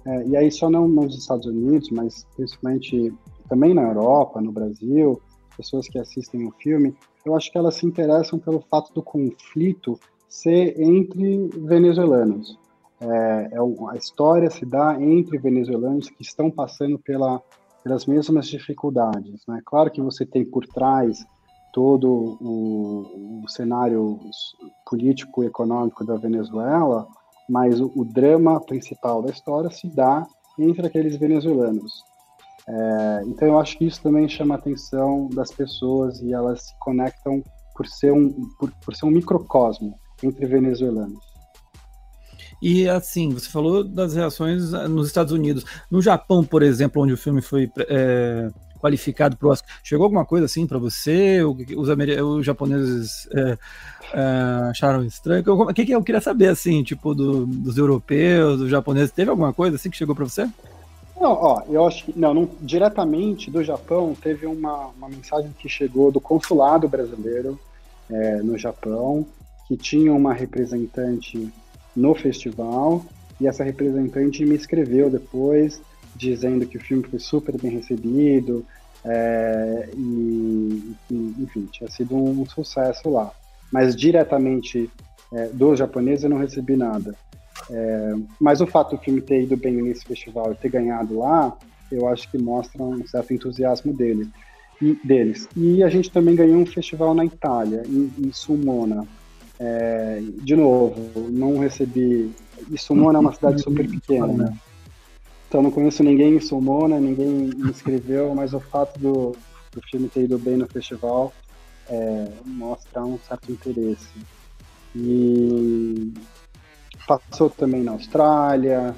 é, e aí só não nos Estados Unidos, mas principalmente também na Europa, no Brasil, pessoas que assistem o filme, eu acho que elas se interessam pelo fato do conflito ser entre venezuelanos. É, é, a história se dá entre venezuelanos que estão passando pela, pelas mesmas dificuldades. Né? Claro que você tem por trás todo o, o cenário político e econômico da Venezuela, mas o, o drama principal da história se dá entre aqueles venezuelanos. É, então eu acho que isso também chama a atenção das pessoas e elas se conectam por ser um, por, por ser um microcosmo entre venezuelanos. E assim, você falou das reações ah, nos Estados Unidos. No Japão, por exemplo, onde o filme foi é, qualificado para o Oscar, chegou alguma coisa assim para você? Os, os japoneses é, é, acharam estranho? O que, que eu queria saber, assim, tipo, do, dos europeus, dos japoneses? Teve alguma coisa assim que chegou para você? Não, ó, eu acho que não, não, diretamente do Japão teve uma, uma mensagem que chegou do consulado brasileiro é, no Japão, que tinha uma representante no festival, e essa representante me escreveu depois, dizendo que o filme foi super bem recebido, é, e, e, enfim, tinha sido um sucesso lá. Mas diretamente é, dos japoneses eu não recebi nada. É, mas o fato do filme ter ido bem nesse festival e ter ganhado lá, eu acho que mostra um certo entusiasmo dele, e, deles. E a gente também ganhou um festival na Itália, em, em Sulmona. É, de novo, não recebi. E Sulmona é uma cidade super [LAUGHS] pequena, né? Então não conheço ninguém em Sulmona, ninguém me inscreveu, mas o fato do, do filme ter ido bem no festival é, mostra um certo interesse. E Passou também na Austrália,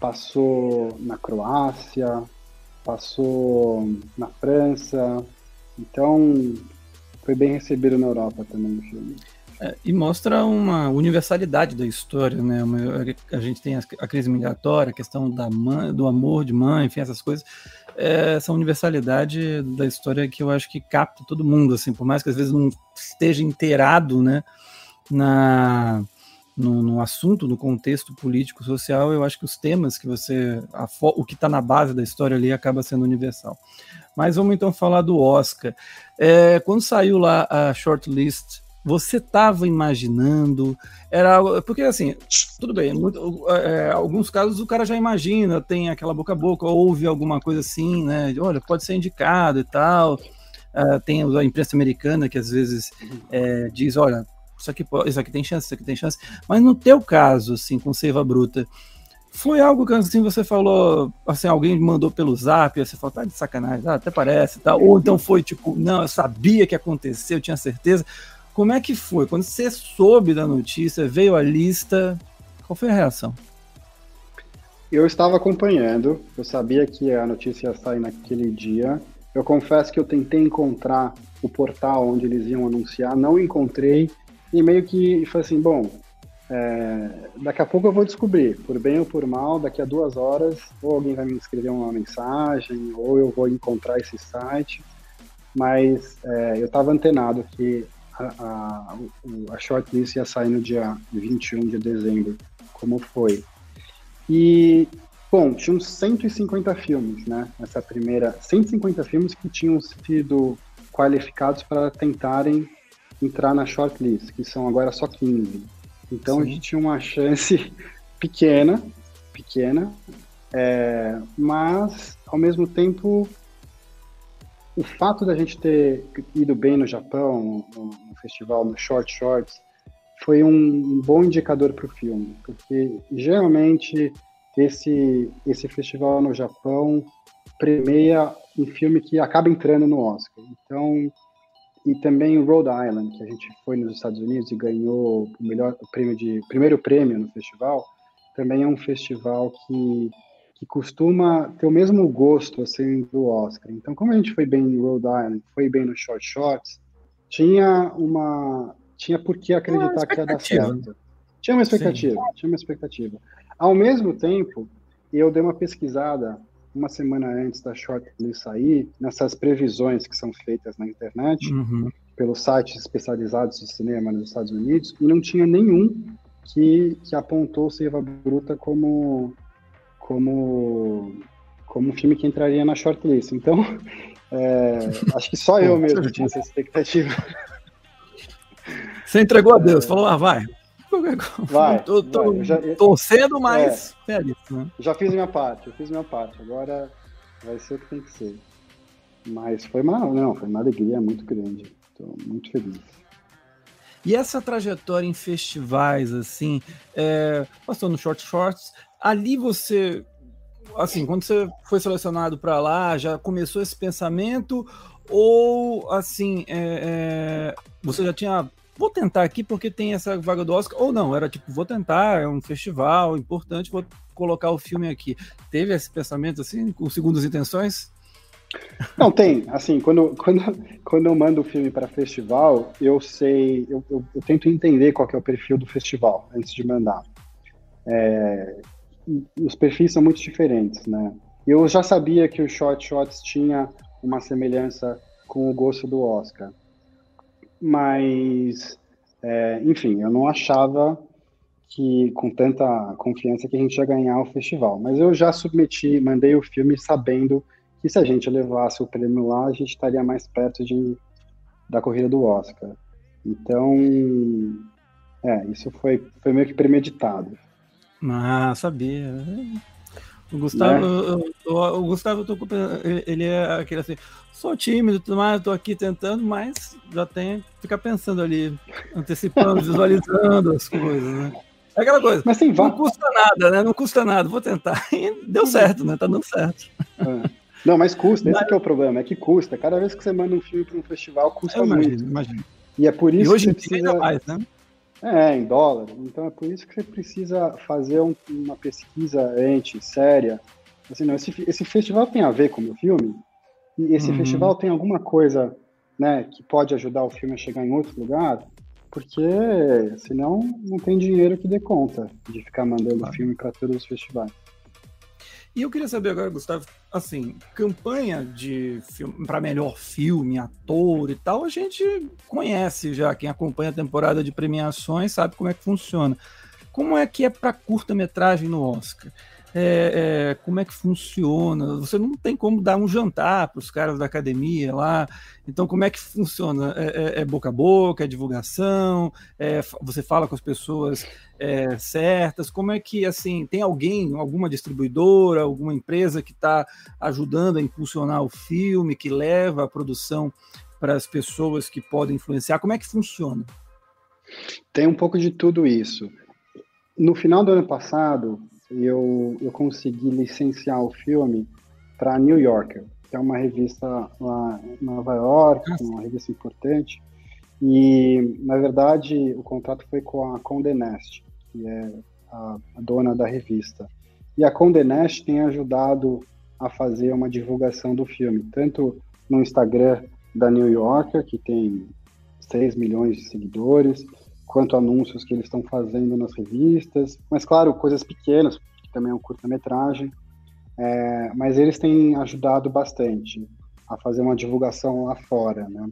passou na Croácia, passou na França. Então, foi bem recebido na Europa também o filme. É, e mostra uma universalidade da história, né? Uma, a gente tem a, a, crise migratória, a questão da mãe, do amor de mãe, enfim, essas coisas. É, essa universalidade da história que eu acho que capta todo mundo, assim, por mais que às vezes não esteja inteirado, né? Na, no, no, assunto, no contexto político, social, eu acho que os temas que você. A, o que está na base da história ali acaba sendo universal. Mas vamos então falar do Oscar. É, quando saiu lá a shortlist, você estava imaginando? Era porque assim, tudo bem. Muito, é, alguns casos o cara já imagina, tem aquela boca a boca, ouve alguma coisa assim, né? Olha, pode ser indicado e tal. Uh, tem a imprensa americana que às vezes é, diz, olha, isso aqui, isso aqui tem chance, isso aqui tem chance. Mas no teu caso, assim, com Seiva Bruta, foi algo que assim você falou, assim, alguém mandou pelo zap, você falou, tá de sacanagem, ah, até parece, tá? Ou então foi tipo, não, eu sabia que ia acontecer, eu tinha certeza. Como é que foi? Quando você soube da notícia, veio a lista, qual foi a reação? Eu estava acompanhando, eu sabia que a notícia ia sair naquele dia. Eu confesso que eu tentei encontrar o portal onde eles iam anunciar, não encontrei, e meio que foi assim, bom, é, daqui a pouco eu vou descobrir, por bem ou por mal, daqui a duas horas, ou alguém vai me escrever uma mensagem, ou eu vou encontrar esse site, mas é, eu estava antenado que a, a, a shortlist ia sair no dia 21 de dezembro, como foi. E, bom, tinham 150 filmes, né, nessa primeira, 150 filmes que tinham sido qualificados para tentarem entrar na shortlist, que são agora só 15. Então Sim. a gente tinha uma chance [LAUGHS] pequena, pequena, é, mas ao mesmo tempo o fato da gente ter ido bem no Japão, no, no festival no Short Shorts, foi um, um bom indicador para o filme, porque geralmente esse esse festival no Japão premia um filme que acaba entrando no Oscar. Então e também Rhode Island, que a gente foi nos Estados Unidos e ganhou o melhor o prêmio de primeiro prêmio no festival, também é um festival que que costuma ter o mesmo gosto assim do Oscar. Então, como a gente foi bem em Rhode Island, foi bem no Short Shorts, tinha uma tinha por que acreditar que ia dar certo. Tinha uma expectativa, Sim. tinha uma expectativa. Ao mesmo tempo, eu dei uma pesquisada uma semana antes da shortlist sair, nessas previsões que são feitas na internet, uhum. pelos sites especializados de cinema nos Estados Unidos, e não tinha nenhum que, que apontou Seiva Bruta como, como, como um filme que entraria na shortlist. Então, [LAUGHS] é, acho que só eu [LAUGHS] mesmo tinha essa expectativa. Você entregou a Deus, falou, ah, vai. Vai, tô, tô vai. Já, torcendo, mas é, é isso, né? Já fiz minha parte, eu fiz minha parte. Agora vai ser o que tem que ser. Mas foi uma, não, foi uma alegria muito grande. Estou muito feliz. E essa trajetória em festivais, assim, é, passou no Short Shorts, ali você, assim, quando você foi selecionado para lá, já começou esse pensamento ou, assim, é, é, você já tinha vou tentar aqui porque tem essa vaga do Oscar, ou não, era tipo, vou tentar, é um festival importante, vou colocar o filme aqui. Teve esse pensamento assim, com segundas intenções? Não, tem. Assim, quando, quando, quando eu mando o filme para festival, eu sei, eu, eu, eu, tento entender qual é o perfil do festival antes de mandar. É, os perfis são muito diferentes, né? Eu já sabia que o Short Shots tinha uma semelhança com o gosto do Oscar mas, é, enfim, eu não achava que com tanta confiança que a gente ia ganhar o festival. Mas eu já submeti, mandei o filme sabendo que se a gente levasse o prêmio lá, a gente estaria mais perto de, da corrida do Oscar. Então, é, isso foi, foi meio que premeditado. Ah, sabia. O Gustavo, né? o, o, o, Gustavo, tô, ele é aquele assim, sou tímido, tudo mais, tô aqui tentando, mas já tem que ficar pensando ali, antecipando, [LAUGHS] visualizando as coisas, né? É aquela coisa, mas sim, não custa nada, né? Não custa nada, vou tentar. [LAUGHS] E deu certo, né? Tá dando certo. É. Não, mas custa, esse mas... é o problema, é que custa. Cada vez que você manda um filme para um festival, custa Eu muito. Imagino, imagino. E é por isso e hoje que você precisa... mais, né? É, em dólar. Então é por isso que você precisa fazer um, uma pesquisa antes, séria. Assim, não, esse, esse festival tem a ver com o meu filme? E esse uhum. festival tem alguma coisa né, que pode ajudar o filme a chegar em outro lugar? Porque senão não tem dinheiro que dê conta de ficar mandando claro. filme para todos os festivais. E eu queria saber agora, Gustavo, assim, campanha de para melhor filme, ator e tal, a gente conhece já. Quem acompanha a temporada de premiações sabe como é que funciona. Como é que é para curta-metragem no Oscar? É, é, como é que funciona. Você não tem como dar um jantar para os caras da academia lá. Então, como é que funciona? É, é, é boca a boca, é divulgação, é, você fala com as pessoas é, certas. Como é que, assim, tem alguém, alguma distribuidora, alguma empresa que está ajudando a impulsionar o filme, que leva a produção para as pessoas que podem influenciar? Como é que funciona? Tem um pouco de tudo isso. No final do ano passado, eu, eu consegui licenciar o filme para New Yorker, que é uma revista lá em Nova York, uma revista importante. E, na verdade, o contrato foi com a Condé Nast, que é a, a dona da revista. E a Condé Nast tem ajudado a fazer uma divulgação do filme, tanto no Instagram da New Yorker, que tem 6 milhões de seguidores, quanto anúncios que eles estão fazendo nas revistas, mas claro, coisas pequenas, que também é um curta-metragem, é, mas eles têm ajudado bastante a fazer uma divulgação lá fora, né?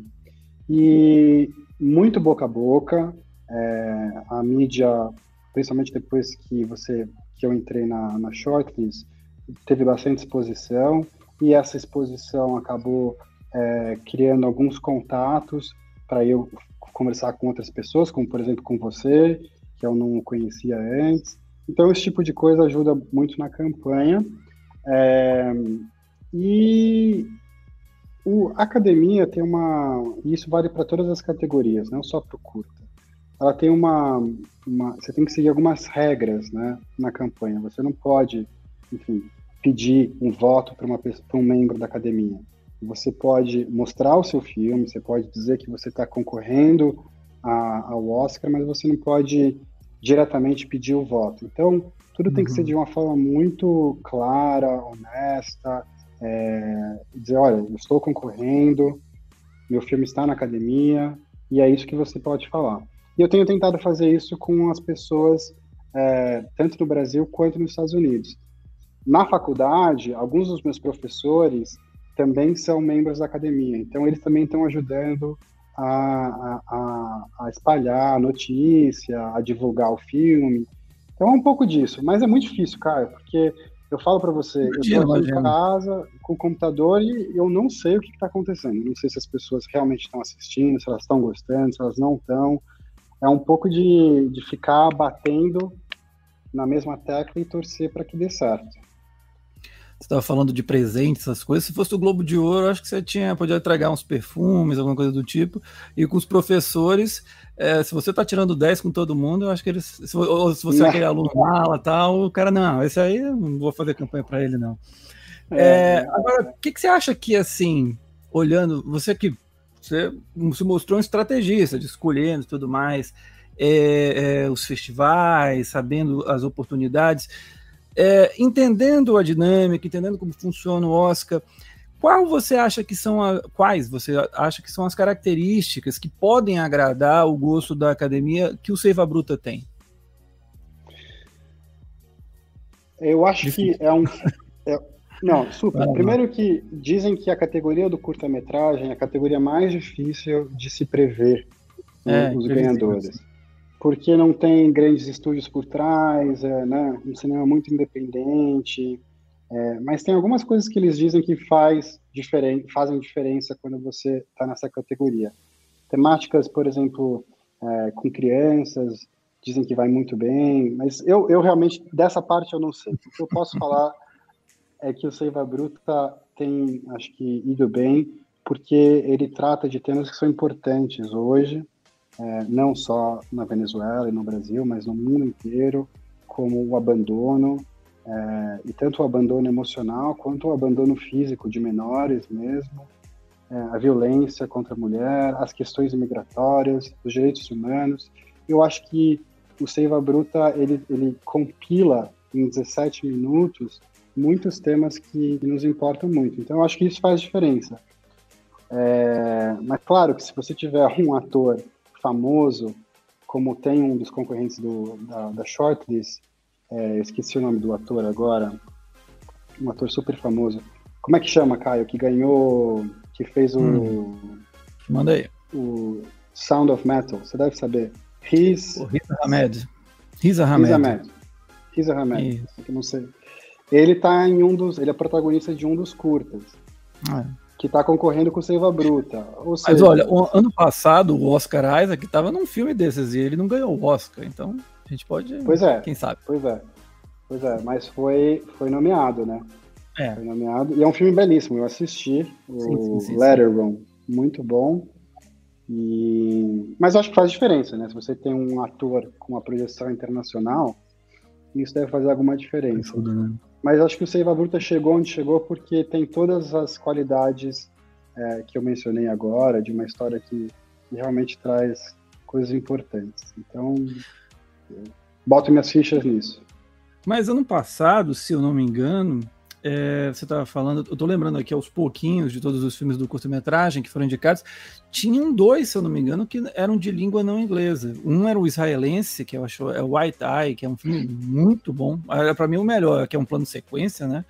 E muito boca a boca, é, a mídia, principalmente depois que você que eu entrei na, na shortlist, teve bastante exposição e essa exposição acabou é, criando alguns contatos para eu conversar com outras pessoas, como por exemplo com você, que eu não conhecia antes. Então, esse tipo de coisa ajuda muito na campanha. É, e o, a academia tem uma. E isso vale para todas as categorias, não só para o curta. Ela tem uma, uma. Você tem que seguir algumas regras né, na campanha. Você não pode, enfim, pedir um voto para um membro da academia. Você pode mostrar o seu filme, você pode dizer que você está concorrendo a, ao Oscar, mas você não pode diretamente pedir o voto. Então, tudo uhum. tem que ser uhum. de uma forma muito clara, honesta, é, dizer, olha, eu estou concorrendo, meu filme está na academia, e é isso que você pode falar. E eu tenho tentado fazer isso com as pessoas, é, tanto no Brasil quanto nos Estados Unidos. Na faculdade, alguns dos meus professores também são membros da academia. Então, eles também estão ajudando a, a, a, espalhar a notícia, a divulgar o filme. Então, é um pouco disso. Mas é muito difícil, cara, porque eu falo para você, eu estou em casa com o computador e eu não sei o que está acontecendo. Não sei se as pessoas realmente estão assistindo, se elas estão gostando, se elas não estão. É um pouco de, de ficar batendo na mesma tecla e torcer para que dê certo. Você estava falando de presentes, essas coisas. Se fosse o Globo de Ouro, acho que você tinha podia entregar uns perfumes, alguma coisa do tipo. E com os professores, é, se você está tirando 10 com todo mundo, eu acho que eles. Se, ou se você é aquele aluno mala tal, o cara, não, esse aí eu não vou fazer campanha para ele, não. É, é agora, o que, que você acha que, assim, olhando, você que você se mostrou um estrategista de escolhendo e tudo mais, é, é, os festivais, sabendo as oportunidades. É, entendendo a dinâmica, entendendo como funciona o Oscar, qual você acha que são a, quais você acha que são as características que podem agradar o gosto da academia que o Seiva Bruta tem? Eu acho Difícil. que é um. É, não, super. Primeiro que dizem que a categoria do curta-metragem é a categoria mais difícil de se prever né, é, os ganhadores porque não tem grandes estúdios por trás, é, né, um cinema muito independente, é, mas tem algumas coisas que eles dizem que faz diferen fazem diferença quando você está nessa categoria. Temáticas, por exemplo, é, com crianças, dizem que vai muito bem, mas eu, eu realmente, dessa parte eu não sei. O que eu posso falar é que o Seiva Bruta tem, acho que, ido bem, porque ele trata de temas que são importantes hoje, é, não só na Venezuela e no Brasil, mas no mundo inteiro, como o abandono, é, e tanto o abandono emocional quanto o abandono físico de menores mesmo, é, a violência contra a mulher, as questões migratórias, os direitos humanos. Eu acho que o Seiva Bruta ele, ele compila em 17 minutos muitos temas que nos importam muito. Então, eu acho que isso faz diferença. É, mas claro que se você tiver um ator famoso, como tem um dos concorrentes do, da, da Shortlist, é, esqueci o nome do ator agora, um ator super famoso. Como é que chama, Caio? Que ganhou, que fez o. Hum. Manda aí. O Sound of Metal, você deve saber. Riz. O Riz Ahmed. Riz Ahmed. Riz Ahmed. Riz Ahmed. Não sei. Ele tá em um dos. Ele é protagonista de um dos curtas. Ah. Que tá concorrendo com Seiva Bruta. Seja, Mas olha, o, ano passado o Oscar Isaac tava num filme desses e ele não ganhou o Oscar, então a gente pode. Pois é. Quem sabe? Pois é. Pois é, mas foi, foi nomeado, né? É. Foi nomeado. E é um filme belíssimo. Eu assisti o sim, sim, Letter Room. Muito bom. E... Mas eu acho que faz diferença, né? Se você tem um ator com uma projeção internacional, isso deve fazer alguma diferença. Ajuda, né? Mas acho que o Seiva Bruta chegou onde chegou porque tem todas as qualidades é, que eu mencionei agora, de uma história que, realmente traz coisas importantes. Então, boto minhas fichas nisso. Mas ano passado, se eu não me engano, é, você estava falando, eu estou lembrando aqui aos pouquinhos de todos os filmes do curta-metragem que foram indicados, tinham dois, se eu não me engano, que eram de língua não inglesa. Um era o israelense, que eu acho é White Eye, que é um filme muito bom, era para mim o melhor, que é um plano sequência, né?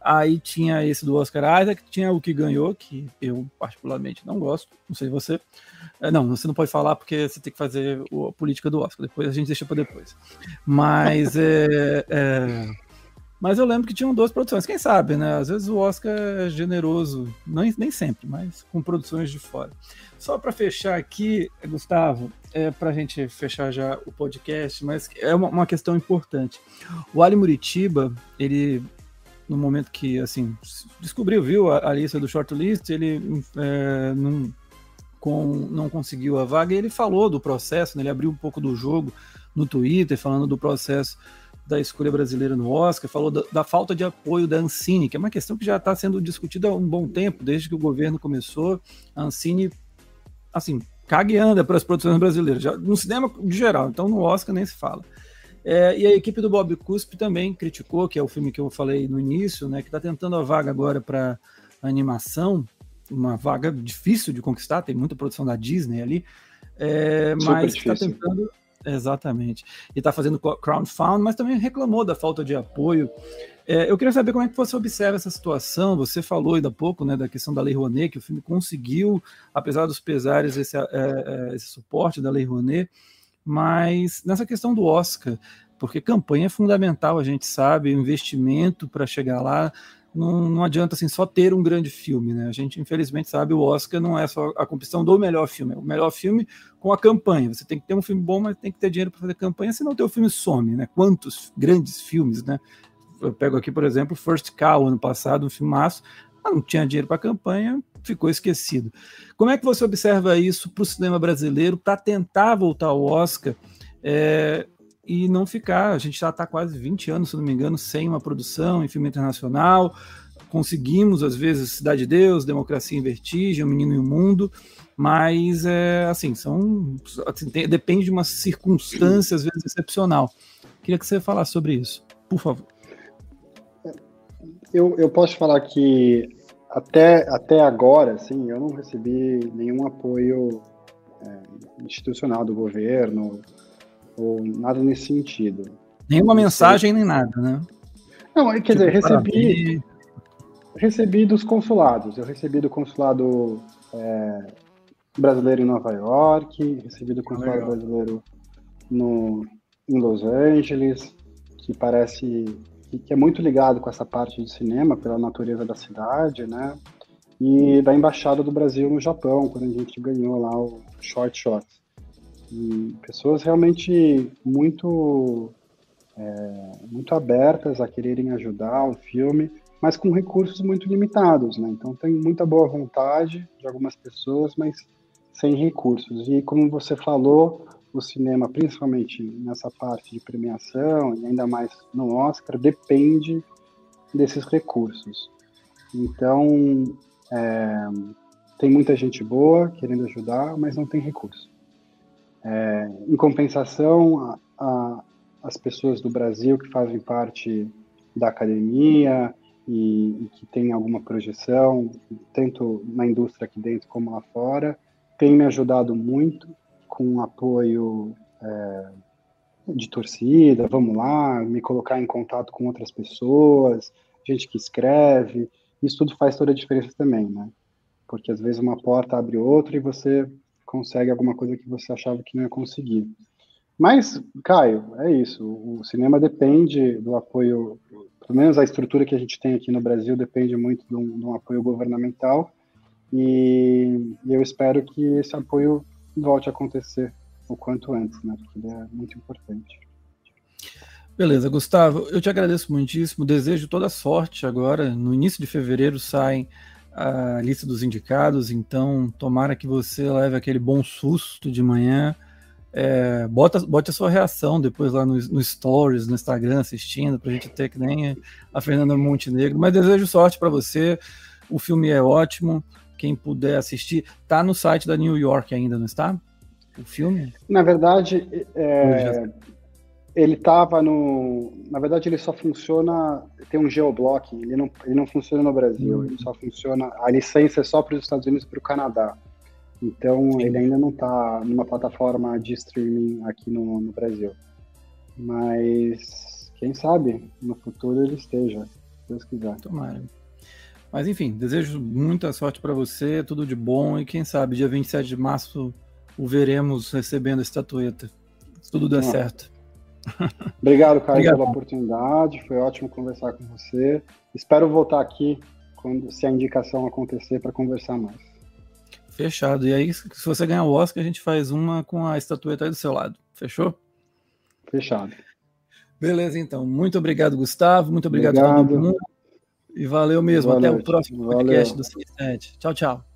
Aí tinha esse do Oscar Isaac, tinha o que ganhou, que eu particularmente não gosto, não sei você. É, não, você não pode falar porque você tem que fazer a política do Oscar, depois a gente deixa para depois. Mas é, é mas eu lembro que tinham duas produções. Quem sabe, né? Às vezes o Oscar é generoso, não, nem sempre, mas com produções de fora. Só para fechar aqui, Gustavo, é para a gente fechar já o podcast, mas é uma, uma, questão importante. O Ali Muritiba, ele, no momento que, assim, descobriu, viu a, a lista do shortlist, ele é, não, com, não conseguiu a vaga e ele falou do processo, né? ele abriu um pouco do jogo no Twitter, falando do processo da escolha brasileira no Oscar, falou da, da, falta de apoio da Ancine, que é uma questão que já está sendo discutida há um bom tempo, desde que o governo começou. A Ancine, assim, caga e anda para as produções brasileiras, já, no cinema de geral, então no Oscar nem se fala. É, e a equipe do Bob Cuspe também criticou, que é o filme que eu falei no início, né, que está tentando a vaga agora para animação, uma vaga difícil de conquistar, tem muita produção da Disney ali, é, mas está tentando Exatamente. E está fazendo crowdfunding, mas também reclamou da falta de apoio. É, eu queria saber como é que você observa essa situação. Você falou ainda há pouco né, da questão da Lei Rouanet, que o filme conseguiu, apesar dos pesares, esse, é, é, esse suporte da Lei Rouanet. Mas nessa questão do Oscar, porque campanha é fundamental, a gente sabe, investimento para chegar lá não, não adianta assim só ter um grande filme, né? A gente infelizmente sabe o Oscar não é só a competição do melhor filme, é o melhor filme com a campanha. Você tem que ter um filme bom, mas tem que ter dinheiro para fazer campanha, senão o teu filme some, né? Quantos grandes filmes, né? Eu pego aqui, por exemplo, First Cow, ano passado, um filmaço, não tinha dinheiro para campanha, ficou esquecido. Como é que você observa isso para o cinema brasileiro para tentar voltar ao Oscar? É, e não ficar. A gente já está quase 20 anos, se não me engano, sem uma produção em filme internacional. Conseguimos, às vezes, Cidade de Deus, Democracia em Vertigem, O Menino e o Mundo, mas, é, assim, são, assim, tem, depende de uma circunstância, às vezes, excepcional. Queria que você falasse sobre isso, por favor. Eu, eu posso falar que até, até agora, assim, eu não recebi nenhum apoio é, institucional do governo, ou nada nesse sentido. Nenhuma mensagem, nem nada, né? Não, quer tipo, dizer, recebi, recebi dos consulados. Eu recebi do consulado é, brasileiro em Nova York, recebi do consulado Legal. brasileiro no, em Los Angeles, que parece que é muito ligado com essa parte de cinema, pela natureza da cidade, né? E da Embaixada do Brasil no Japão, quando a gente ganhou lá o Short Shot. Pessoas realmente muito, é, muito abertas a quererem ajudar o filme, mas com recursos muito limitados, né? Então tem muita boa vontade de algumas pessoas, mas sem recursos. E como você falou, o cinema, principalmente nessa parte de premiação, e ainda mais no Oscar, depende desses recursos. Então, é, tem muita gente boa querendo ajudar, mas não tem recurso. É, em compensação, a, a, as pessoas do Brasil que fazem parte da academia e, e, que têm alguma projeção, tanto na indústria aqui dentro como lá fora, têm me ajudado muito com apoio é, de torcida, vamos lá, me colocar em contato com outras pessoas, gente que escreve, isso tudo faz toda a diferença também, né? Porque às vezes uma porta abre outra e você consegue alguma coisa que você achava que não ia conseguir. Mas, Caio, é isso. O cinema depende do apoio, pelo menos a estrutura que a gente tem aqui no Brasil depende muito de um, de um apoio governamental. E, e, eu espero que esse apoio volte a acontecer o quanto antes, né? Porque ele é muito importante. Beleza, Gustavo, eu te agradeço muitíssimo. Desejo toda sorte agora. No início de fevereiro sai a lista dos indicados, então tomara que você leve aquele bom susto de manhã. É, bota, bota a sua reação depois lá no, no Stories, no Instagram, assistindo, para a gente ter que nem a Fernanda Montenegro. Mas desejo sorte para você. O filme é ótimo. Quem puder assistir, tá no site da New York ainda, não está? O filme? Na verdade, é, ele estava no. Na verdade, ele só funciona. Tem um geoblock, ele não, ele não funciona no Brasil, ele só funciona. A licença é só para os Estados Unidos e para o Canadá. Então, Sim. ele ainda não está numa plataforma de streaming aqui no, no Brasil. Mas, quem sabe, no futuro ele esteja, se Deus quiser. Tomara. Mas, enfim, desejo muita sorte para você, tudo de bom e quem sabe, dia 27 de março, o veremos recebendo a estatueta. Se tudo der certo. Obrigado, Caio, Obrigado. pela oportunidade. Foi ótimo conversar com você. Espero voltar aqui quando se a indicação acontecer para conversar mais. Fechado. E aí, se você ganhar o Oscar, a gente faz uma com a estatueta aí do seu lado. Fechou? Fechado. Beleza, então. Muito obrigado, Gustavo. Muito obrigado, obrigado. a todo mundo. E valeu mesmo. Boa Até o próximo podcast valeu. do Cine Tchau, tchau.